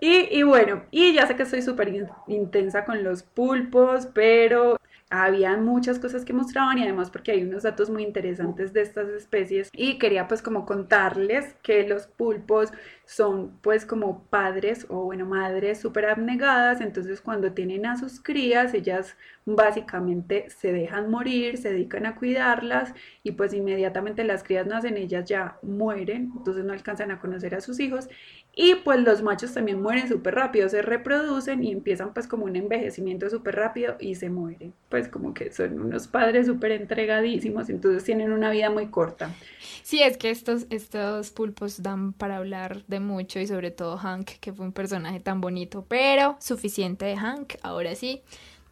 Y, y, bueno, y ya sé que estoy súper intensa con los pulpos, pero había muchas cosas que mostraban y además porque hay unos datos muy interesantes de estas especies y quería pues como contarles que los pulpos son pues como padres o bueno madres súper abnegadas entonces cuando tienen a sus crías ellas básicamente se dejan morir se dedican a cuidarlas y pues inmediatamente las crías nacen ellas ya mueren entonces no alcanzan a conocer a sus hijos y pues los machos también mueren súper rápido, se reproducen y empiezan pues como un envejecimiento súper rápido y se mueren. Pues como que son unos padres súper entregadísimos, entonces tienen una vida muy corta. Sí, es que estos, estos pulpos dan para hablar de mucho y sobre todo Hank, que fue un personaje tan bonito, pero suficiente de Hank, ahora sí,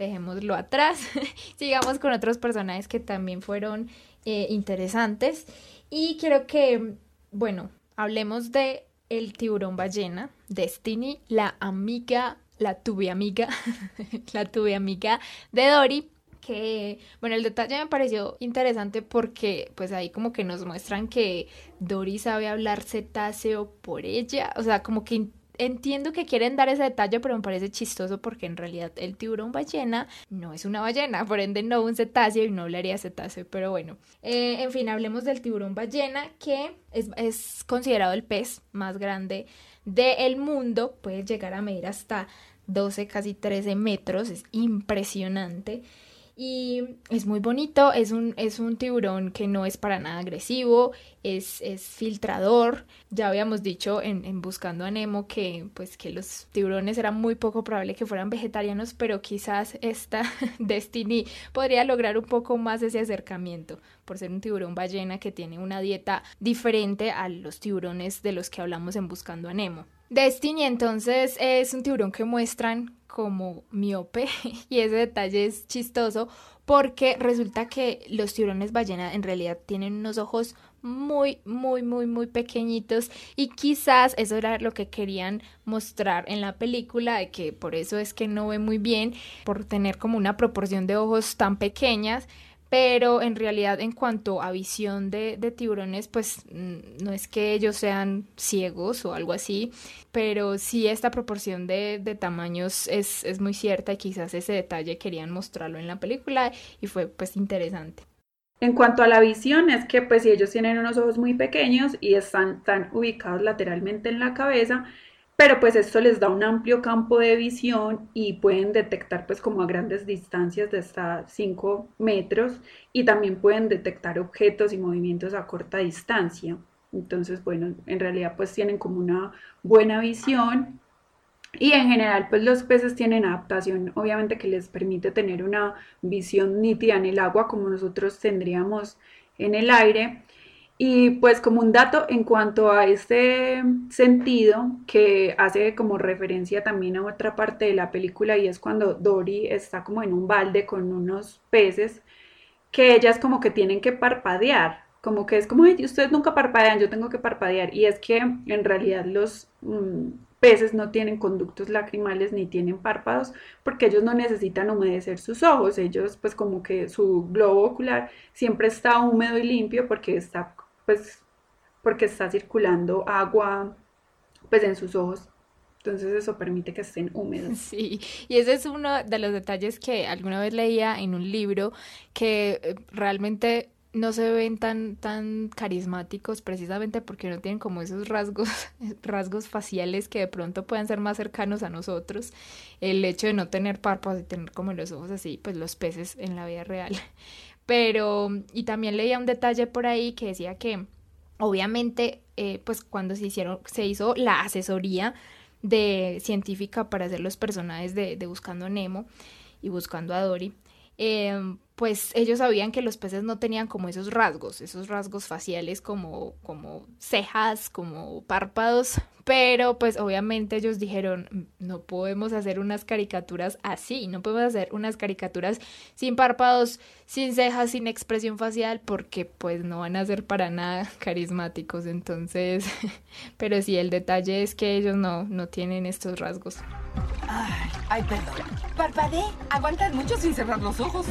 dejémoslo atrás. Sigamos con otros personajes que también fueron eh, interesantes y quiero que, bueno, hablemos de el tiburón ballena, Destiny, la amiga, la tuve amiga, la tuve amiga de Dory, que, bueno, el detalle me pareció interesante porque pues ahí como que nos muestran que Dory sabe hablar cetáceo por ella, o sea, como que entiendo que quieren dar ese detalle, pero me parece chistoso porque en realidad el tiburón ballena no es una ballena, por ende no un cetáceo y no hablaría cetáceo, pero bueno. Eh, en fin, hablemos del tiburón ballena que es, es considerado el pez más grande del mundo, puede llegar a medir hasta 12, casi 13 metros, es impresionante. Y es muy bonito, es un, es un tiburón que no es para nada agresivo, es, es filtrador. Ya habíamos dicho en, en, Buscando a Nemo que, pues, que los tiburones era muy poco probable que fueran vegetarianos, pero quizás esta Destiny podría lograr un poco más ese acercamiento por ser un tiburón ballena que tiene una dieta diferente a los tiburones de los que hablamos en Buscando a Nemo. Destiny entonces es un tiburón que muestran como miope y ese detalle es chistoso porque resulta que los tiburones ballena en realidad tienen unos ojos muy, muy, muy, muy pequeñitos y quizás eso era lo que querían mostrar en la película, de que por eso es que no ve muy bien, por tener como una proporción de ojos tan pequeñas, pero en realidad en cuanto a visión de, tiburones, pues mm, no es que ellos sean ciegos o algo así, pero sí esta proporción de, de tamaños es, es, muy cierta y quizás ese detalle querían mostrarlo en la película y fue pues interesante. En cuanto a la visión, es que pues si ellos tienen unos ojos muy pequeños y están tan ubicados lateralmente en la cabeza, pero pues esto les da un amplio campo de visión y pueden detectar pues como a grandes distancias de hasta 5 metros y también pueden detectar objetos y movimientos a corta distancia. Entonces, bueno, en realidad pues tienen como una buena visión y en general pues los peces tienen adaptación obviamente que les permite tener una visión nítida en el agua como nosotros tendríamos en el aire y pues como un dato en cuanto a este sentido que hace como referencia también a otra parte de la película y es cuando Dory está como en un balde con unos peces que ellas como que tienen que parpadear, como que es como, ustedes nunca parpadean, yo tengo que parpadear y es que en realidad los mm, peces no tienen conductos lacrimales ni tienen párpados porque ellos no necesitan humedecer sus ojos, ellos pues como que su globo ocular siempre está húmedo y limpio porque está pues porque está circulando agua pues en sus ojos. Entonces eso permite que estén húmedos. Sí, y ese es uno de los detalles que alguna vez leía en un libro que eh, realmente no se ven tan tan carismáticos precisamente porque no tienen como esos rasgos rasgos faciales que de pronto puedan ser más cercanos a nosotros el hecho de no tener párpados y tener como los ojos así pues los peces en la vida real pero, y también leía un detalle por ahí que decía que, obviamente, eh, pues cuando se hicieron, se hizo la asesoría de científica para hacer los personajes de, de Buscando Nemo y Buscando a Dory, eh, pues ellos sabían que los peces no tenían como esos rasgos, esos rasgos faciales como, como cejas, como párpados, pero pues obviamente ellos dijeron, no podemos hacer unas caricaturas así, no podemos hacer unas caricaturas sin párpados, sin cejas, sin expresión facial, porque pues no van a ser para nada carismáticos, entonces, pero sí, el detalle es que ellos no, no tienen estos rasgos. Ay, ay, perdón. Parpadé, aguantas mucho sin cerrar los ojos.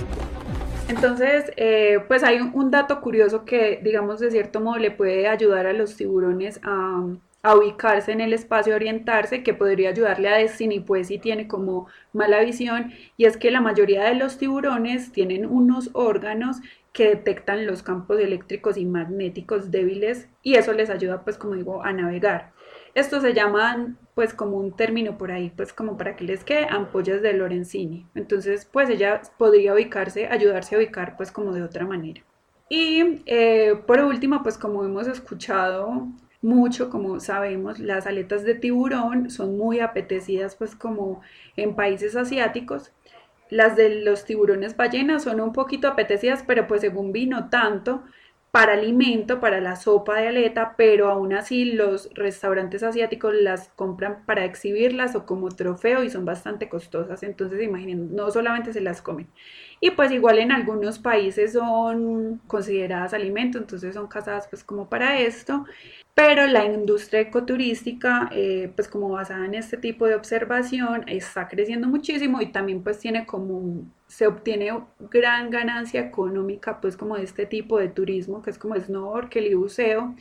Entonces, eh, pues hay un, dato curioso que, digamos, de cierto modo le puede ayudar a los tiburones a, ubicarse en el espacio, orientarse, que podría ayudarle a Destiny, pues si tiene como mala visión, y es que la mayoría de los tiburones tienen unos órganos que detectan los campos eléctricos y magnéticos débiles y eso les ayuda, pues como digo, a navegar. Estos se llaman, pues como un término por ahí, pues como para que les quede, ampollas de Lorenzini. Entonces, pues ella podría ubicarse, ayudarse a ubicar pues como de otra manera. Y eh, por último, pues como hemos escuchado mucho, como sabemos, las aletas de tiburón son muy apetecidas pues como en países asiáticos. Las de los tiburones ballenas son un poquito apetecidas, pero pues según vino tanto, para alimento, para la sopa de aleta, pero aún así los restaurantes asiáticos las compran para exhibirlas o como trofeo y son bastante costosas. Entonces, imaginen, no solamente se las comen. Y pues igual en algunos países son consideradas alimento, entonces son cazadas pues como para esto. Pero la industria ecoturística, eh, pues como basada en este tipo de observación, está creciendo muchísimo y también pues tiene como, se obtiene gran ganancia económica pues como de este tipo de turismo, que es como snorkel y buceo.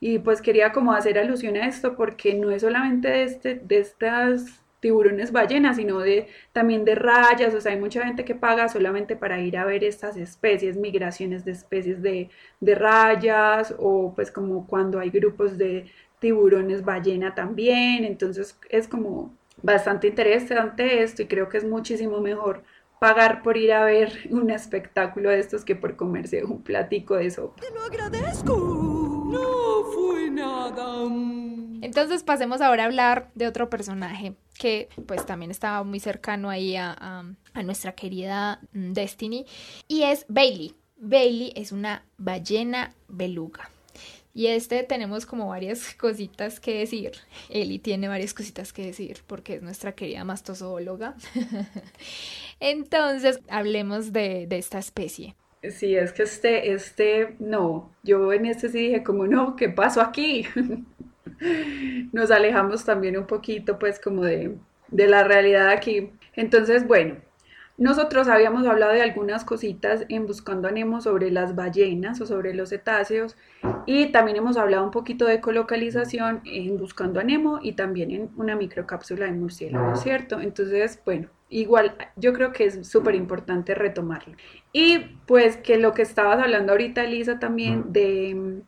Y pues quería como hacer alusión a esto porque no es solamente de, este, de estas tiburones ballenas, sino de también de rayas, o sea, hay mucha gente que paga solamente para ir a ver estas especies, migraciones de especies de, de rayas, o pues como cuando hay grupos de tiburones ballena también, entonces es como bastante interesante esto y creo que es muchísimo mejor pagar por ir a ver un espectáculo de estos que por comerse un platico de sopa. Te lo agradezco. No fue nada. Entonces pasemos ahora a hablar de otro personaje que pues también estaba muy cercano ahí a, nuestra querida mm, Destiny y es Bailey. Bailey es una ballena beluga. Y este tenemos como varias cositas que decir. Eli tiene varias cositas que decir porque es nuestra querida mastozoóloga. Entonces, hablemos de, de, esta especie. Sí, es que este, este, no, yo en este sí dije como no, ¿qué pasó aquí? Nos alejamos también un poquito pues como de, de la realidad aquí. Entonces, bueno, nosotros habíamos hablado de algunas cositas en Buscando a Nemo sobre las ballenas o sobre los cetáceos y también hemos hablado un poquito de colocalización en Buscando a Nemo y también en una microcápsula de murciélago, ¿cierto? Entonces, bueno, igual yo creo que es súper importante retomarlo. Y pues que lo que estabas hablando ahorita, Lisa, también de,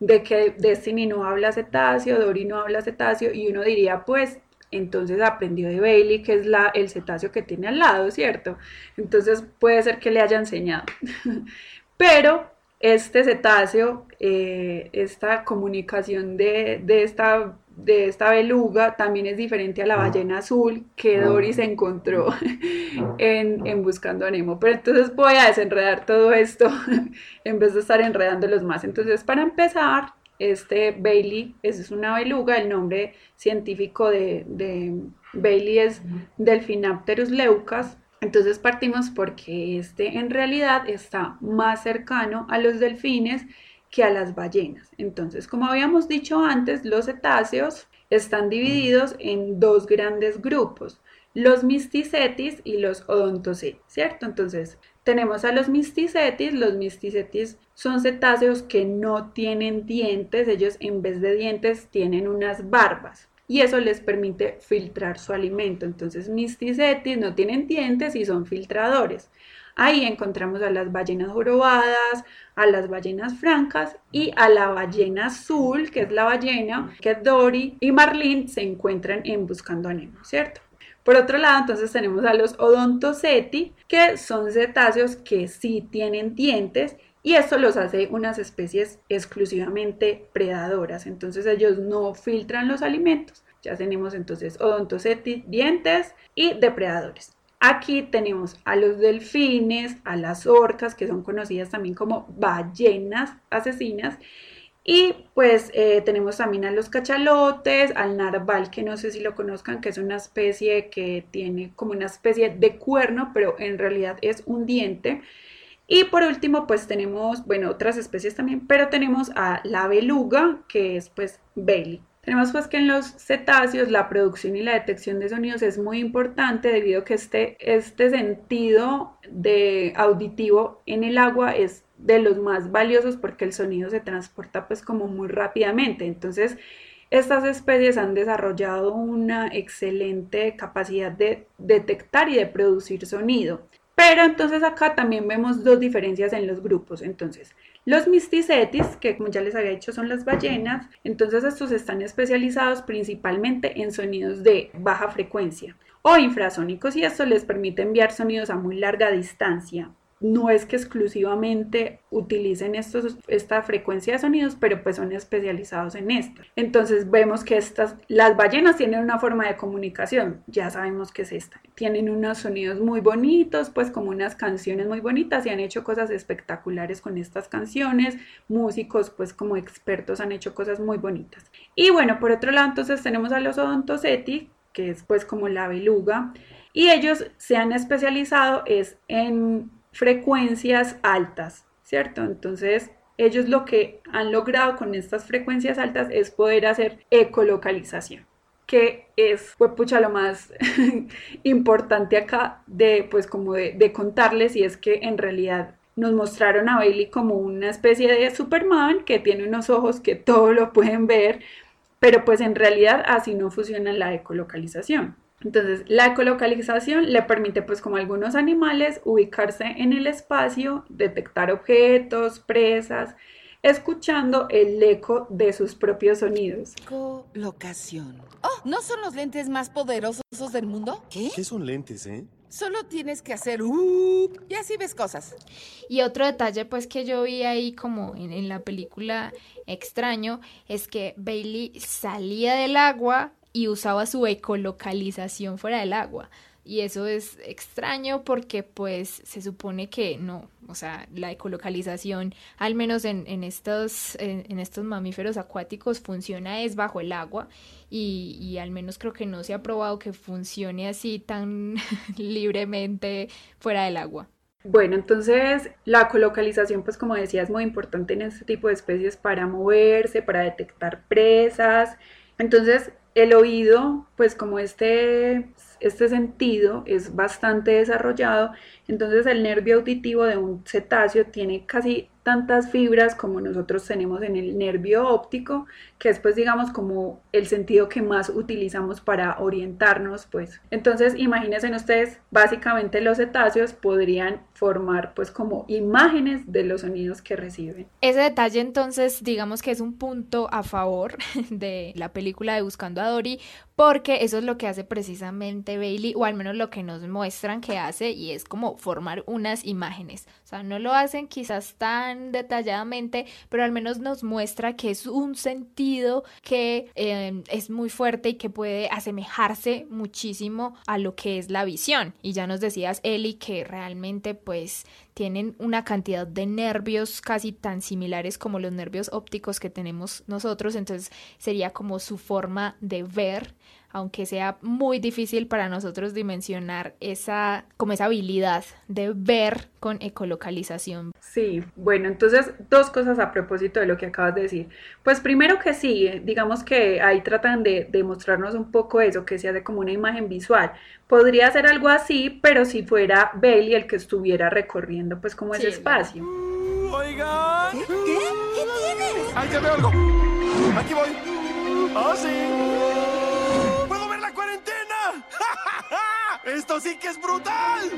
de que Destiny no habla cetáceo, Dory no habla cetáceo y uno diría, pues entonces aprendió de Bailey, que es la, el cetáceo que tiene al lado, ¿cierto? Entonces puede ser que le haya enseñado. Pero este cetáceo, eh, esta comunicación de, esta, de esta beluga también es diferente a la ballena azul que Doris encontró en, en Buscando a Nemo. Pero entonces voy a desenredar todo esto en vez de estar enredándolos más. Entonces, para empezar, este Bailey, es una beluga, el nombre científico de, Bailey es Delphinapterus leucas. Entonces partimos porque este en realidad está más cercano a los delfines que a las ballenas. Entonces, como habíamos dicho antes, los cetáceos están divididos en dos grandes grupos, los misticetis y los odontocetis, ¿cierto? Entonces, tenemos a los misticetis. Los misticetis son cetáceos que no tienen dientes. Ellos en vez de dientes tienen unas barbas. Y eso les permite filtrar su alimento. Entonces, misticetis no tienen dientes y son filtradores. Ahí encontramos a las ballenas jorobadas, a las ballenas francas y a la ballena azul, que es la ballena que Dory y Marlene se encuentran en Buscando a Nemo, ¿cierto? Por otro lado, entonces tenemos a los odontoceti, que son cetáceos que sí tienen dientes y esto los hace unas especies exclusivamente predadoras. Entonces ellos no filtran los alimentos. Ya tenemos entonces odontoceti, dientes y depredadores. Aquí tenemos a los delfines, a las orcas, que son conocidas también como ballenas asesinas, y pues eh, tenemos también a los cachalotes, al narval, que no sé si lo conozcan, que es una especie que tiene como una especie de cuerno, pero en realidad es un diente. Y por último, pues tenemos, bueno, otras especies también, pero tenemos a la beluga, que es pues Bailey. Tenemos pues que en los cetáceos la producción y la detección de sonidos es muy importante debido a que este, este sentido de auditivo en el agua es de los más valiosos porque el sonido se transporta pues como muy rápidamente. Entonces, estas especies han desarrollado una excelente capacidad de detectar y de producir sonido. Pero entonces acá también vemos dos diferencias en los grupos. Entonces, los misticetis, que como ya les había dicho son las ballenas, entonces estos están especializados principalmente en sonidos de baja frecuencia o infrasónicos y esto les permite enviar sonidos a muy larga distancia no es que exclusivamente utilicen estos, esta frecuencia de sonidos, pero pues son especializados en esto. Entonces vemos que estas, las ballenas tienen una forma de comunicación, ya sabemos que es esta. Tienen unos sonidos muy bonitos, pues como unas canciones muy bonitas y han hecho cosas espectaculares con estas canciones. Músicos, pues como expertos han hecho cosas muy bonitas. Y bueno, por otro lado, entonces tenemos a los odontoceti, que es pues como la beluga, y ellos se han especializado es en frecuencias altas, ¿cierto? Entonces, ellos lo que han logrado con estas frecuencias altas es poder hacer ecolocalización, que es, pues, lo más importante acá de, pues, como de contarles, y es que en realidad nos mostraron a Bailey como una especie de Superman que tiene unos ojos que todo lo pueden ver, pero pues en realidad así no funciona la ecolocalización. Entonces, la ecolocalización le permite, pues como algunos animales, ubicarse en el espacio, detectar objetos, presas, escuchando el eco de sus propios sonidos. Colocación. Oh, ¿no son los lentes más poderosos del mundo? ¿Qué? ¿Qué son lentes, eh? Solo tienes que hacer uh, y así ves cosas. Y otro detalle pues que yo vi ahí como en, en la película extraño es que Bailey salía del agua y usaba su ecolocalización fuera del agua. Y eso es extraño porque pues se supone que no, o sea, la ecolocalización, al menos en, en estos, en, estos mamíferos acuáticos, funciona es bajo el agua y, y al menos creo que no se ha probado que funcione así tan libremente fuera del agua. Bueno, entonces la colocalización, pues como decía, es muy importante en este tipo de especies para moverse, para detectar presas. Entonces, el oído, pues como este, este sentido es bastante desarrollado, entonces el nervio auditivo de un cetáceo tiene casi tantas fibras como nosotros tenemos en el nervio óptico, que es pues digamos como el sentido que más utilizamos para orientarnos, pues. Entonces, imagínense ustedes, básicamente los cetáceos podrían formar pues como imágenes de los sonidos que reciben. Ese detalle entonces, digamos que es un punto a favor de la película de Buscando a Dory, porque eso es lo que hace precisamente Bailey, o al menos lo que nos muestran que hace, y es como formar unas imágenes. O sea, no lo hacen quizás tan detalladamente, pero al menos nos muestra que es un sentido que eh, es muy fuerte y que puede asemejarse muchísimo a lo que es la visión. Y ya nos decías, Eli, que realmente pues tienen una cantidad de nervios casi tan similares como los nervios ópticos que tenemos nosotros, entonces sería como su forma de ver aunque sea muy difícil para nosotros dimensionar esa, como esa habilidad de ver con ecolocalización. Sí, bueno, entonces dos cosas a propósito de lo que acabas de decir. Pues primero que sí, digamos que ahí tratan de, mostrarnos un poco eso, que se hace como una imagen visual. Podría ser algo así, pero si fuera Bailey el que estuviera recorriendo pues como ese espacio. Oigan. ¿Qué? ¿Qué? ¿Qué tienes? ¡Ay, ya veo algo! Aquí voy. ¡Ah, sí! ¡Esto sí que es brutal!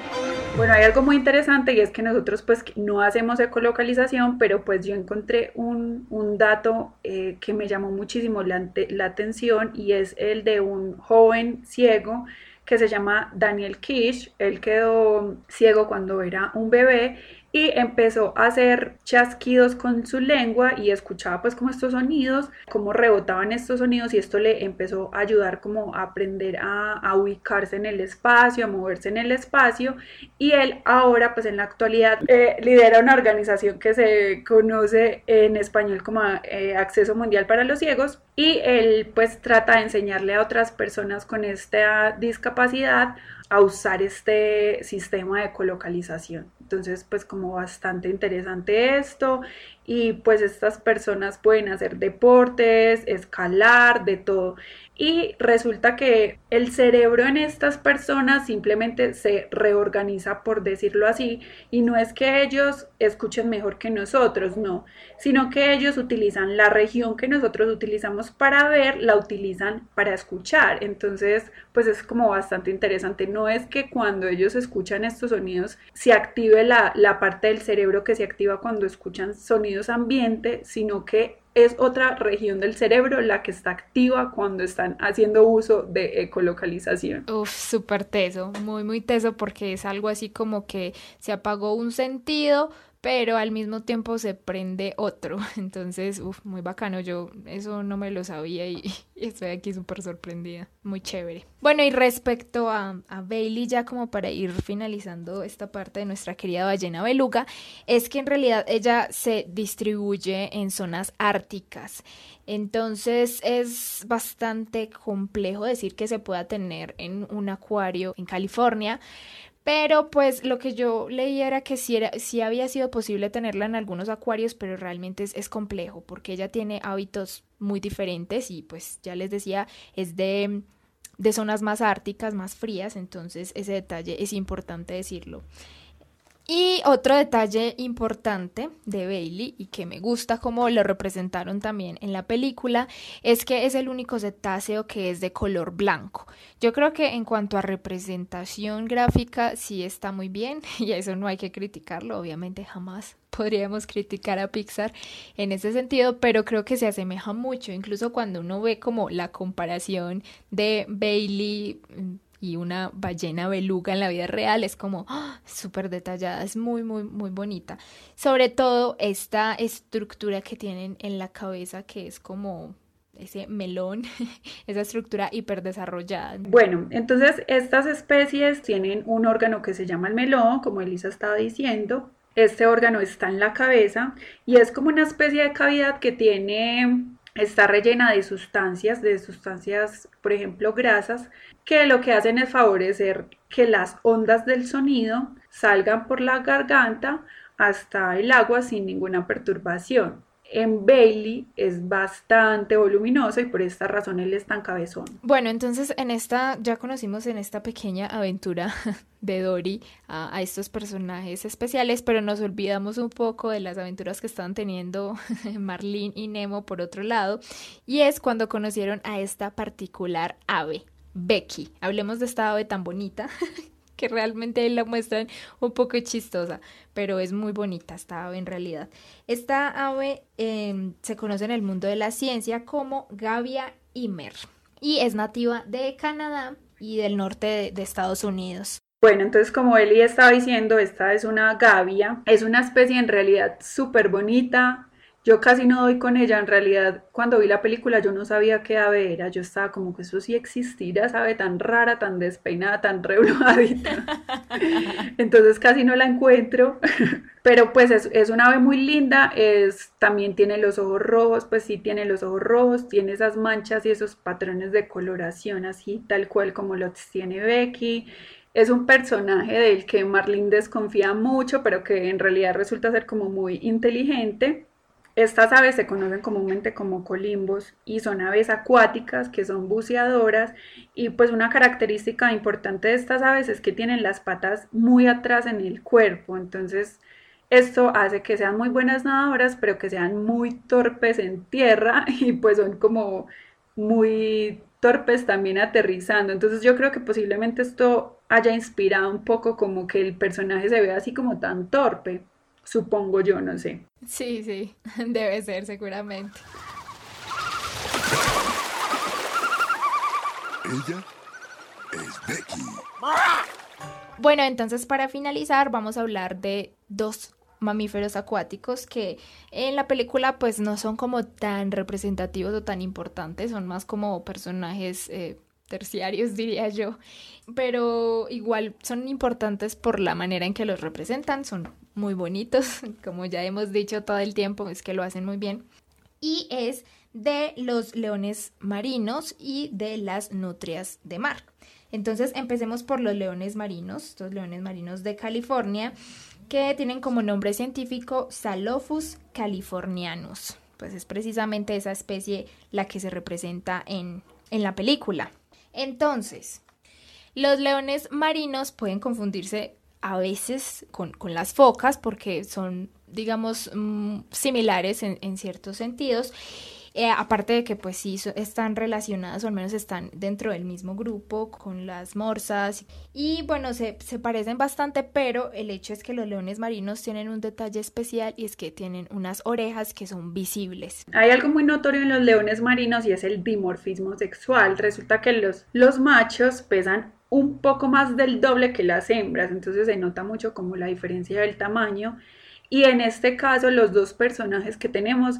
Bueno, hay algo muy interesante y es que nosotros pues no hacemos ecolocalización, pero pues yo encontré un, un dato eh, que me llamó muchísimo la, la atención y es el de un joven ciego que se llama Daniel Kish. Él quedó ciego cuando era un bebé y empezó a hacer chasquidos con su lengua y escuchaba pues como estos sonidos, cómo rebotaban estos sonidos y esto le empezó a ayudar como a aprender a, ubicarse en el espacio, a moverse en el espacio y él ahora pues en la actualidad eh, lidera una organización que se conoce en español como eh, Acceso Mundial para los Ciegos y él pues trata de enseñarle a otras personas con esta discapacidad a usar este sistema de colocalización. Entonces, pues como bastante interesante esto y pues estas personas pueden hacer deportes, escalar, de todo. Y resulta que el cerebro en estas personas simplemente se reorganiza, por decirlo así, y no es que ellos escuchen mejor que nosotros, no, sino que ellos utilizan la región que nosotros utilizamos para ver, la utilizan para escuchar. Entonces, pues es como bastante interesante. No es que cuando ellos escuchan estos sonidos se active la, la parte del cerebro que se activa cuando escuchan sonidos ambiente, sino que es otra región del cerebro la que está activa cuando están haciendo uso de ecolocalización. Uf, súper teso, muy, muy teso porque es algo así como que se apagó un sentido, pero al mismo tiempo se prende otro. Entonces, uff, muy bacano. Yo eso no me lo sabía y, estoy aquí súper sorprendida. Muy chévere. Bueno, y respecto a, a, Bailey, ya como para ir finalizando esta parte de nuestra querida ballena beluga, es que en realidad ella se distribuye en zonas árticas. Entonces es bastante complejo decir que se pueda tener en un acuario en California pero pues lo que yo leí era que sí, era, sí había sido posible tenerla en algunos acuarios, pero realmente es, es, complejo porque ella tiene hábitos muy diferentes y pues ya les decía, es de, de zonas más árticas, más frías, entonces ese detalle es importante decirlo. Y otro detalle importante de Bailey y que me gusta como lo representaron también en la película es que es el único cetáceo que es de color blanco. Yo creo que en cuanto a representación gráfica sí está muy bien y eso no hay que criticarlo, obviamente jamás podríamos criticar a Pixar en ese sentido, pero creo que se asemeja mucho, incluso cuando uno ve como la comparación de Bailey y una ballena beluga en la vida real es como ¡ah! súper detallada, es muy, muy, muy bonita. Sobre todo esta estructura que tienen en la cabeza que es como ese melón, esa estructura hiperdesarrollada. Bueno, entonces estas especies tienen un órgano que se llama el melón, como Elisa estaba diciendo. Este órgano está en la cabeza y es como una especie de cavidad que tiene está rellena de sustancias, de sustancias, por ejemplo, grasas, que lo que hacen es favorecer que las ondas del sonido salgan por la garganta hasta el agua sin ninguna perturbación en Bailey es bastante voluminoso y por esta razón él es tan cabezón. Bueno, entonces en esta, ya conocimos en esta pequeña aventura de Dory a, estos personajes especiales, pero nos olvidamos un poco de las aventuras que estaban teniendo Marlene y Nemo por otro lado, y es cuando conocieron a esta particular ave. Becky, hablemos de esta ave tan bonita que realmente la muestran un poco chistosa, pero es muy bonita esta ave en realidad. Esta ave em, se conoce en el mundo de la ciencia como Gavia Imer y es nativa de Canadá y del norte de, Estados Unidos. Bueno, entonces como Eli estaba diciendo, esta es una gavia, es una especie en realidad súper bonita, yo casi no doy con ella, en realidad cuando vi la película yo no sabía qué ave era, yo estaba como que eso sí existirá, esa ave tan rara, tan despeinada, tan reblojadita. Entonces casi no la encuentro, pero pues es, es, una ave muy linda, es, también tiene los ojos rojos, pues sí tiene los ojos rojos, tiene esas manchas y esos patrones de coloración así, tal cual como los tiene Becky. Es un personaje del que Marlene desconfía mucho, pero que en realidad resulta ser como muy inteligente. Estas aves se conocen comúnmente como colimbos y son aves acuáticas que son buceadoras y pues una característica importante de estas aves es que tienen las patas muy atrás en el cuerpo, entonces esto hace que sean muy buenas nadadoras pero que sean muy torpes en tierra y pues son como muy torpes también aterrizando, entonces yo creo que posiblemente esto haya inspirado un poco como que el personaje se vea así como tan torpe supongo yo, no sé. Sí, sí, debe ser seguramente. Ella es Becky. Bueno, entonces para finalizar vamos a hablar de dos mamíferos acuáticos que en la película pues no son como tan representativos o tan importantes, son más como personajes eh, terciarios diría yo, pero igual son importantes por la manera en que los representan, son muy bonitos, como ya hemos dicho todo el tiempo, es que lo hacen muy bien. Y es de los leones marinos y de las nutrias de mar. Entonces empecemos por los leones marinos, estos leones marinos de California, que tienen como nombre científico Salophus californianus. Pues es precisamente esa especie la que se representa en, en la película. Entonces, los leones marinos pueden confundirse a veces con, las focas porque son, digamos, mm, similares en, ciertos sentidos. Eh, aparte de que pues sí están relacionadas o al menos están dentro del mismo grupo con las morsas y bueno se, se, parecen bastante pero el hecho es que los leones marinos tienen un detalle especial y es que tienen unas orejas que son visibles. Hay algo muy notorio en los leones marinos y es el dimorfismo sexual. Resulta que los, los machos pesan un poco más del doble que las hembras, entonces se nota mucho como la diferencia del tamaño. Y en este caso los dos personajes que tenemos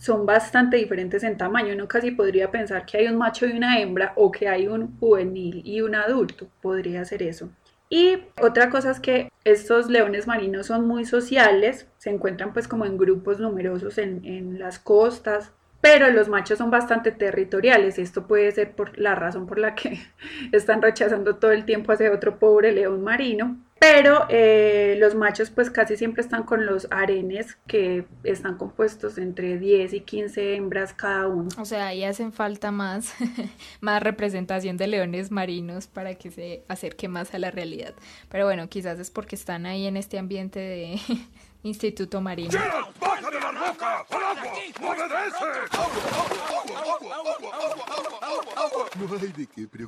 son bastante diferentes en tamaño. Uno casi podría pensar que hay un macho y una hembra o que hay un juvenil y un adulto. Podría ser eso. Y otra cosa es que estos leones marinos son muy sociales, se encuentran pues como en grupos numerosos en, en las costas, pero los machos son bastante territoriales esto puede ser por la razón por la que están rechazando todo el tiempo a ese otro pobre león marino. Pero eh, los machos pues casi siempre están con los arenes que están compuestos entre 10 y 15 hembras cada uno. O sea, ahí hacen falta más, más representación de leones marinos para que se acerque más a la realidad. Pero bueno, quizás es porque están ahí en este ambiente de, Instituto Marino.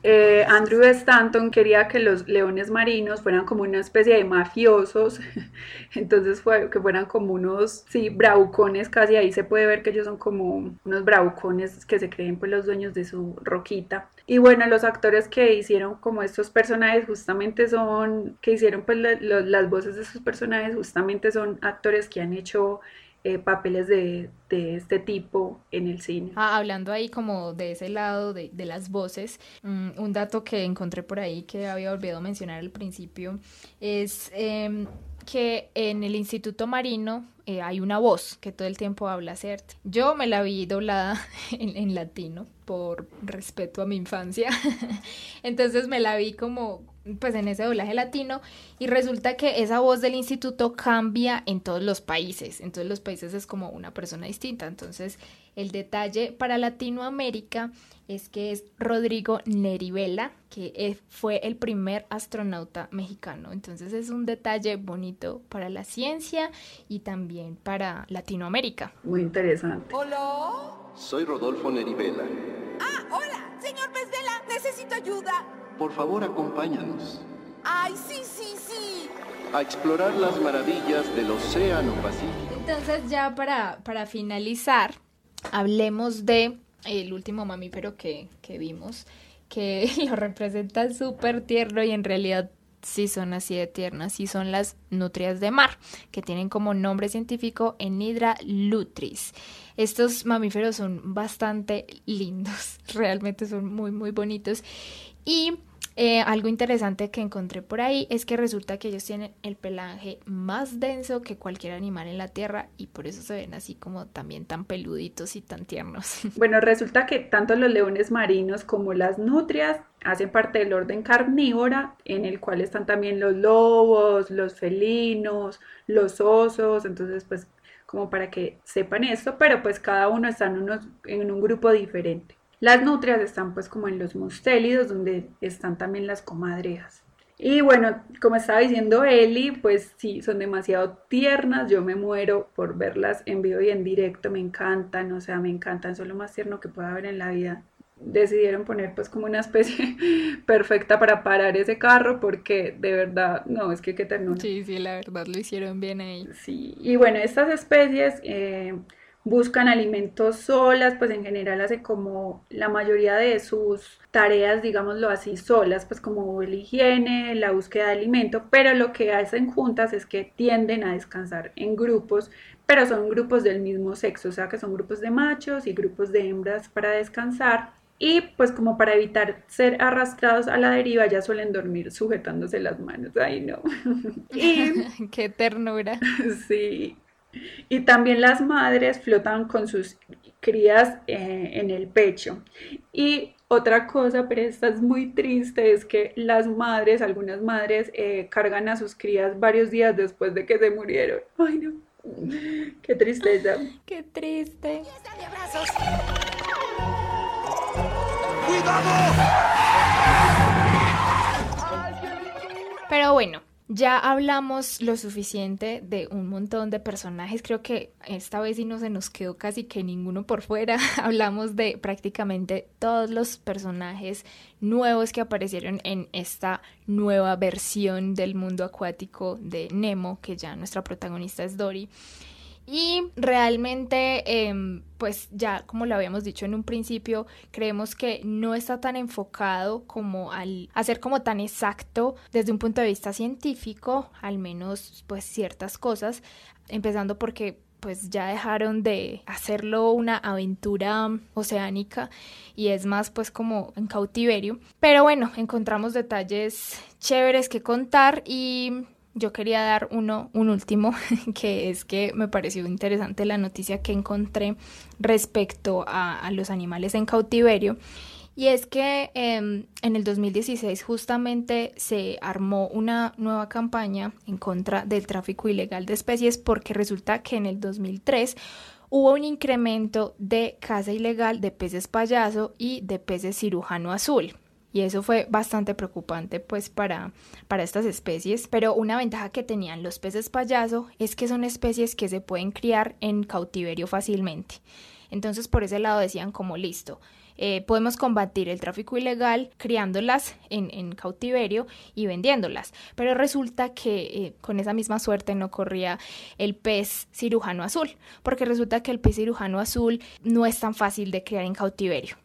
Eh, Andrew Stanton quería que los leones marinos fueran como una especie de mafiosos, entonces fue que fueran como unos, sí, braucones, casi ahí se puede ver que ellos son como unos braucones que se creen pues los dueños de su roquita. Y bueno, los actores que hicieron como estos personajes justamente son, que hicieron pues las voces de esos personajes justamente son actores que han hecho eh, papeles de, este tipo en el cine. Ah, hablando ahí como de ese lado de, las voces, mm, un dato que encontré por ahí que había olvidado mencionar al principio es em, que en el Instituto Marino eh, hay una voz que todo el tiempo habla, ¿cierto? Yo me la vi doblada en, en latino por respeto a mi infancia. Entonces me la vi como pues en ese doblaje latino y resulta que esa voz del instituto cambia en todos los países. En todos los países es como una persona distinta. Entonces el detalle para Latinoamérica es que es Rodrigo Nerivela, que fue el primer astronauta mexicano. Entonces es un detalle bonito para la ciencia y también para Latinoamérica. Muy interesante. Hola. Soy Rodolfo Nerivela. Ah, hola, señor Pesvela, necesito ayuda. Por favor, acompáñanos. Ay, sí, sí, sí. A explorar las maravillas del Océano Pacífico. Entonces ya para, para finalizar, hablemos de el último mamífero que, que vimos, que lo representa súper tierno y en realidad sí son así de tiernas, sí son las nutrias de mar, que tienen como nombre científico Enidra lutris. Estos mamíferos son bastante lindos, realmente son muy, muy bonitos. Y eh, algo interesante que encontré por ahí es que resulta que ellos tienen el pelaje más denso que cualquier animal en la Tierra y por eso se ven así como también tan peluditos y tan tiernos. Bueno, resulta que tanto los leones marinos como las nutrias hacen parte del orden carnívora en el cual están también los lobos, los felinos, los osos, entonces pues como para que sepan esto, pero pues cada uno está en, unos, en un grupo diferente. Las nutrias están pues como en los mustélidos, donde están también las comadrejas. Y bueno, como estaba diciendo Eli, pues sí, son demasiado tiernas, yo me muero por verlas en vivo y en directo, me encantan, o sea, me encantan, son lo más tierno que pueda haber en la vida. Decidieron poner pues como una especie perfecta para parar ese carro porque de verdad, no, es que qué ternura. Sí, sí, la verdad lo hicieron bien ahí. Sí, y bueno, estas especies... Eh, buscan alimentos solas, pues en general hace como la mayoría de sus tareas, digámoslo así, solas, pues como la higiene, la búsqueda de alimento, pero lo que hacen juntas es que tienden a descansar en grupos, pero son grupos del mismo sexo, o sea que son grupos de machos y grupos de hembras para descansar. Y pues como para evitar ser arrastrados a la deriva ya suelen dormir sujetándose las manos. Ay, no. y... Qué ternura. Sí. Y también las madres flotan con sus crías eh, en el pecho. Y otra cosa, pero esta es muy triste, es que las madres, algunas madres, eh, cargan a sus crías varios días después de que se murieron. Ay, no. Qué tristeza. Qué triste. ¡Cuidado! Pero bueno, ya hablamos lo suficiente de un montón de personajes, creo que esta vez sí no se nos quedó casi que ninguno por fuera, hablamos de prácticamente todos los personajes nuevos que aparecieron en esta nueva versión del mundo acuático de Nemo, que ya nuestra protagonista es Dory. Y realmente, em, pues ya como lo habíamos dicho en un principio, creemos que no está tan enfocado como al hacer como tan exacto desde un punto de vista científico, al menos pues ciertas cosas, empezando porque pues ya dejaron de hacerlo una aventura oceánica y es más pues como en cautiverio. Pero bueno, encontramos detalles chéveres que contar y yo quería dar uno, un último, que es que me pareció interesante la noticia que encontré respecto a, los animales en cautiverio. Y es que em, en el 2016 justamente se armó una nueva campaña en contra del tráfico ilegal de especies porque resulta que en el 2003 hubo un incremento de caza ilegal de peces payaso y de peces cirujano azul y eso fue bastante preocupante pues para, para estas especies, pero una ventaja que tenían los peces payaso es que son especies que se pueden criar en cautiverio fácilmente. Entonces por ese lado decían como listo, eh, podemos combatir el tráfico ilegal criándolas en, cautiverio y vendiéndolas. Pero resulta que eh, con esa misma suerte no corría el pez cirujano azul, porque resulta que el pez cirujano azul no es tan fácil de criar en cautiverio.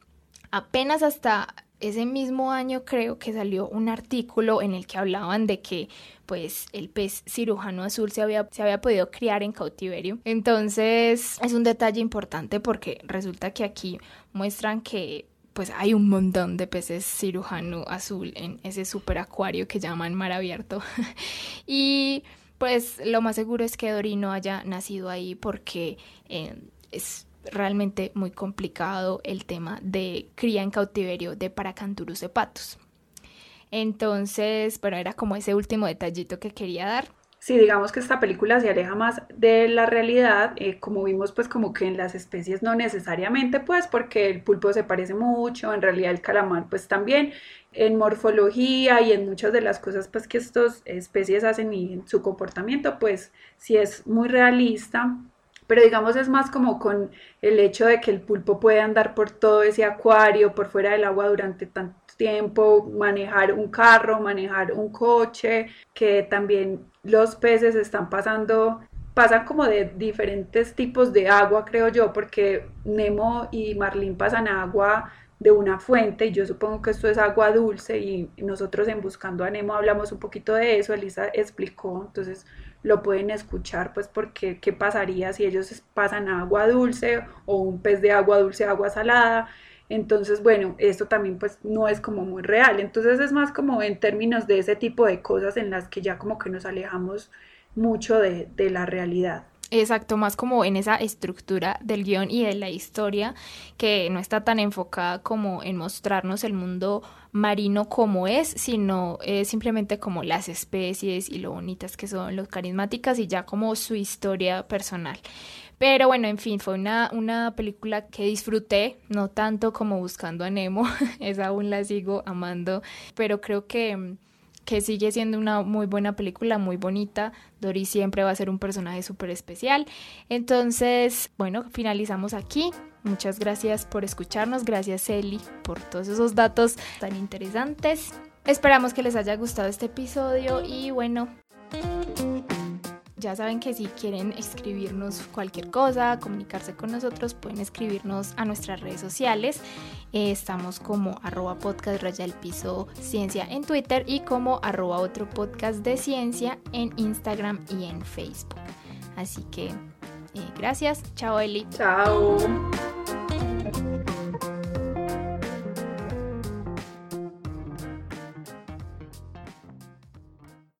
Apenas hasta ese mismo año creo que salió un artículo en el que hablaban de que pues el pez cirujano azul se había, se había podido criar en cautiverio. Entonces es un detalle importante porque resulta que aquí muestran que pues hay un montón de peces cirujano azul en ese super acuario que llaman mar abierto. y pues lo más seguro es que Dory no haya nacido ahí porque eh, es realmente muy complicado el tema de cría en cautiverio de Paracanturus hepatus. Entonces, bueno, era como ese último detallito que quería dar. Sí, digamos que esta película se aleja más de la realidad, eh, como vimos pues como que en las especies no necesariamente pues porque el pulpo se parece mucho, en realidad el calamar pues también, en morfología y en muchas de las cosas pues que estas especies hacen y en su comportamiento pues sí es muy realista, pero digamos es más como con el hecho de que el pulpo puede andar por todo ese acuario, por fuera del agua durante tanto tiempo, manejar un carro, manejar un coche, que también los peces están pasando, pasan como de diferentes tipos de agua, creo yo, porque Nemo y Marlín pasan agua de una fuente y yo supongo que esto es agua dulce y nosotros en Buscando a Nemo hablamos un poquito de eso, Elisa explicó, entonces lo pueden escuchar pues porque qué pasaría si ellos pasan agua dulce o un pez de agua dulce a agua salada entonces, bueno, esto también pues no es como muy real. Entonces es más como en términos de ese tipo de cosas en las que ya como que nos alejamos mucho de, de la realidad. Exacto, más como en esa estructura del guion y de la historia que no está tan enfocada como en mostrarnos el mundo marino como es, sino simplemente como las especies y lo bonitas que son, los carismáticas y ya como su historia personal. Pero bueno, en fin, fue una, una película que disfruté, no tanto como Buscando a Nemo, esa aún la sigo amando, pero creo que, que sigue siendo una muy buena película, muy bonita. Dory siempre va a ser un personaje súper especial. Entonces, bueno, finalizamos aquí. Muchas gracias por escucharnos, gracias Eli por todos esos datos tan interesantes. Esperamos que les haya gustado este episodio y bueno, ya saben que si quieren escribirnos cualquier cosa, comunicarse con nosotros, pueden escribirnos a nuestras redes sociales. Eh, estamos como arroba podcast raya el piso ciencia en Twitter y como arroba otro podcast de ciencia en Instagram y en Facebook. Así que gracias. Chao, Eli. Chao.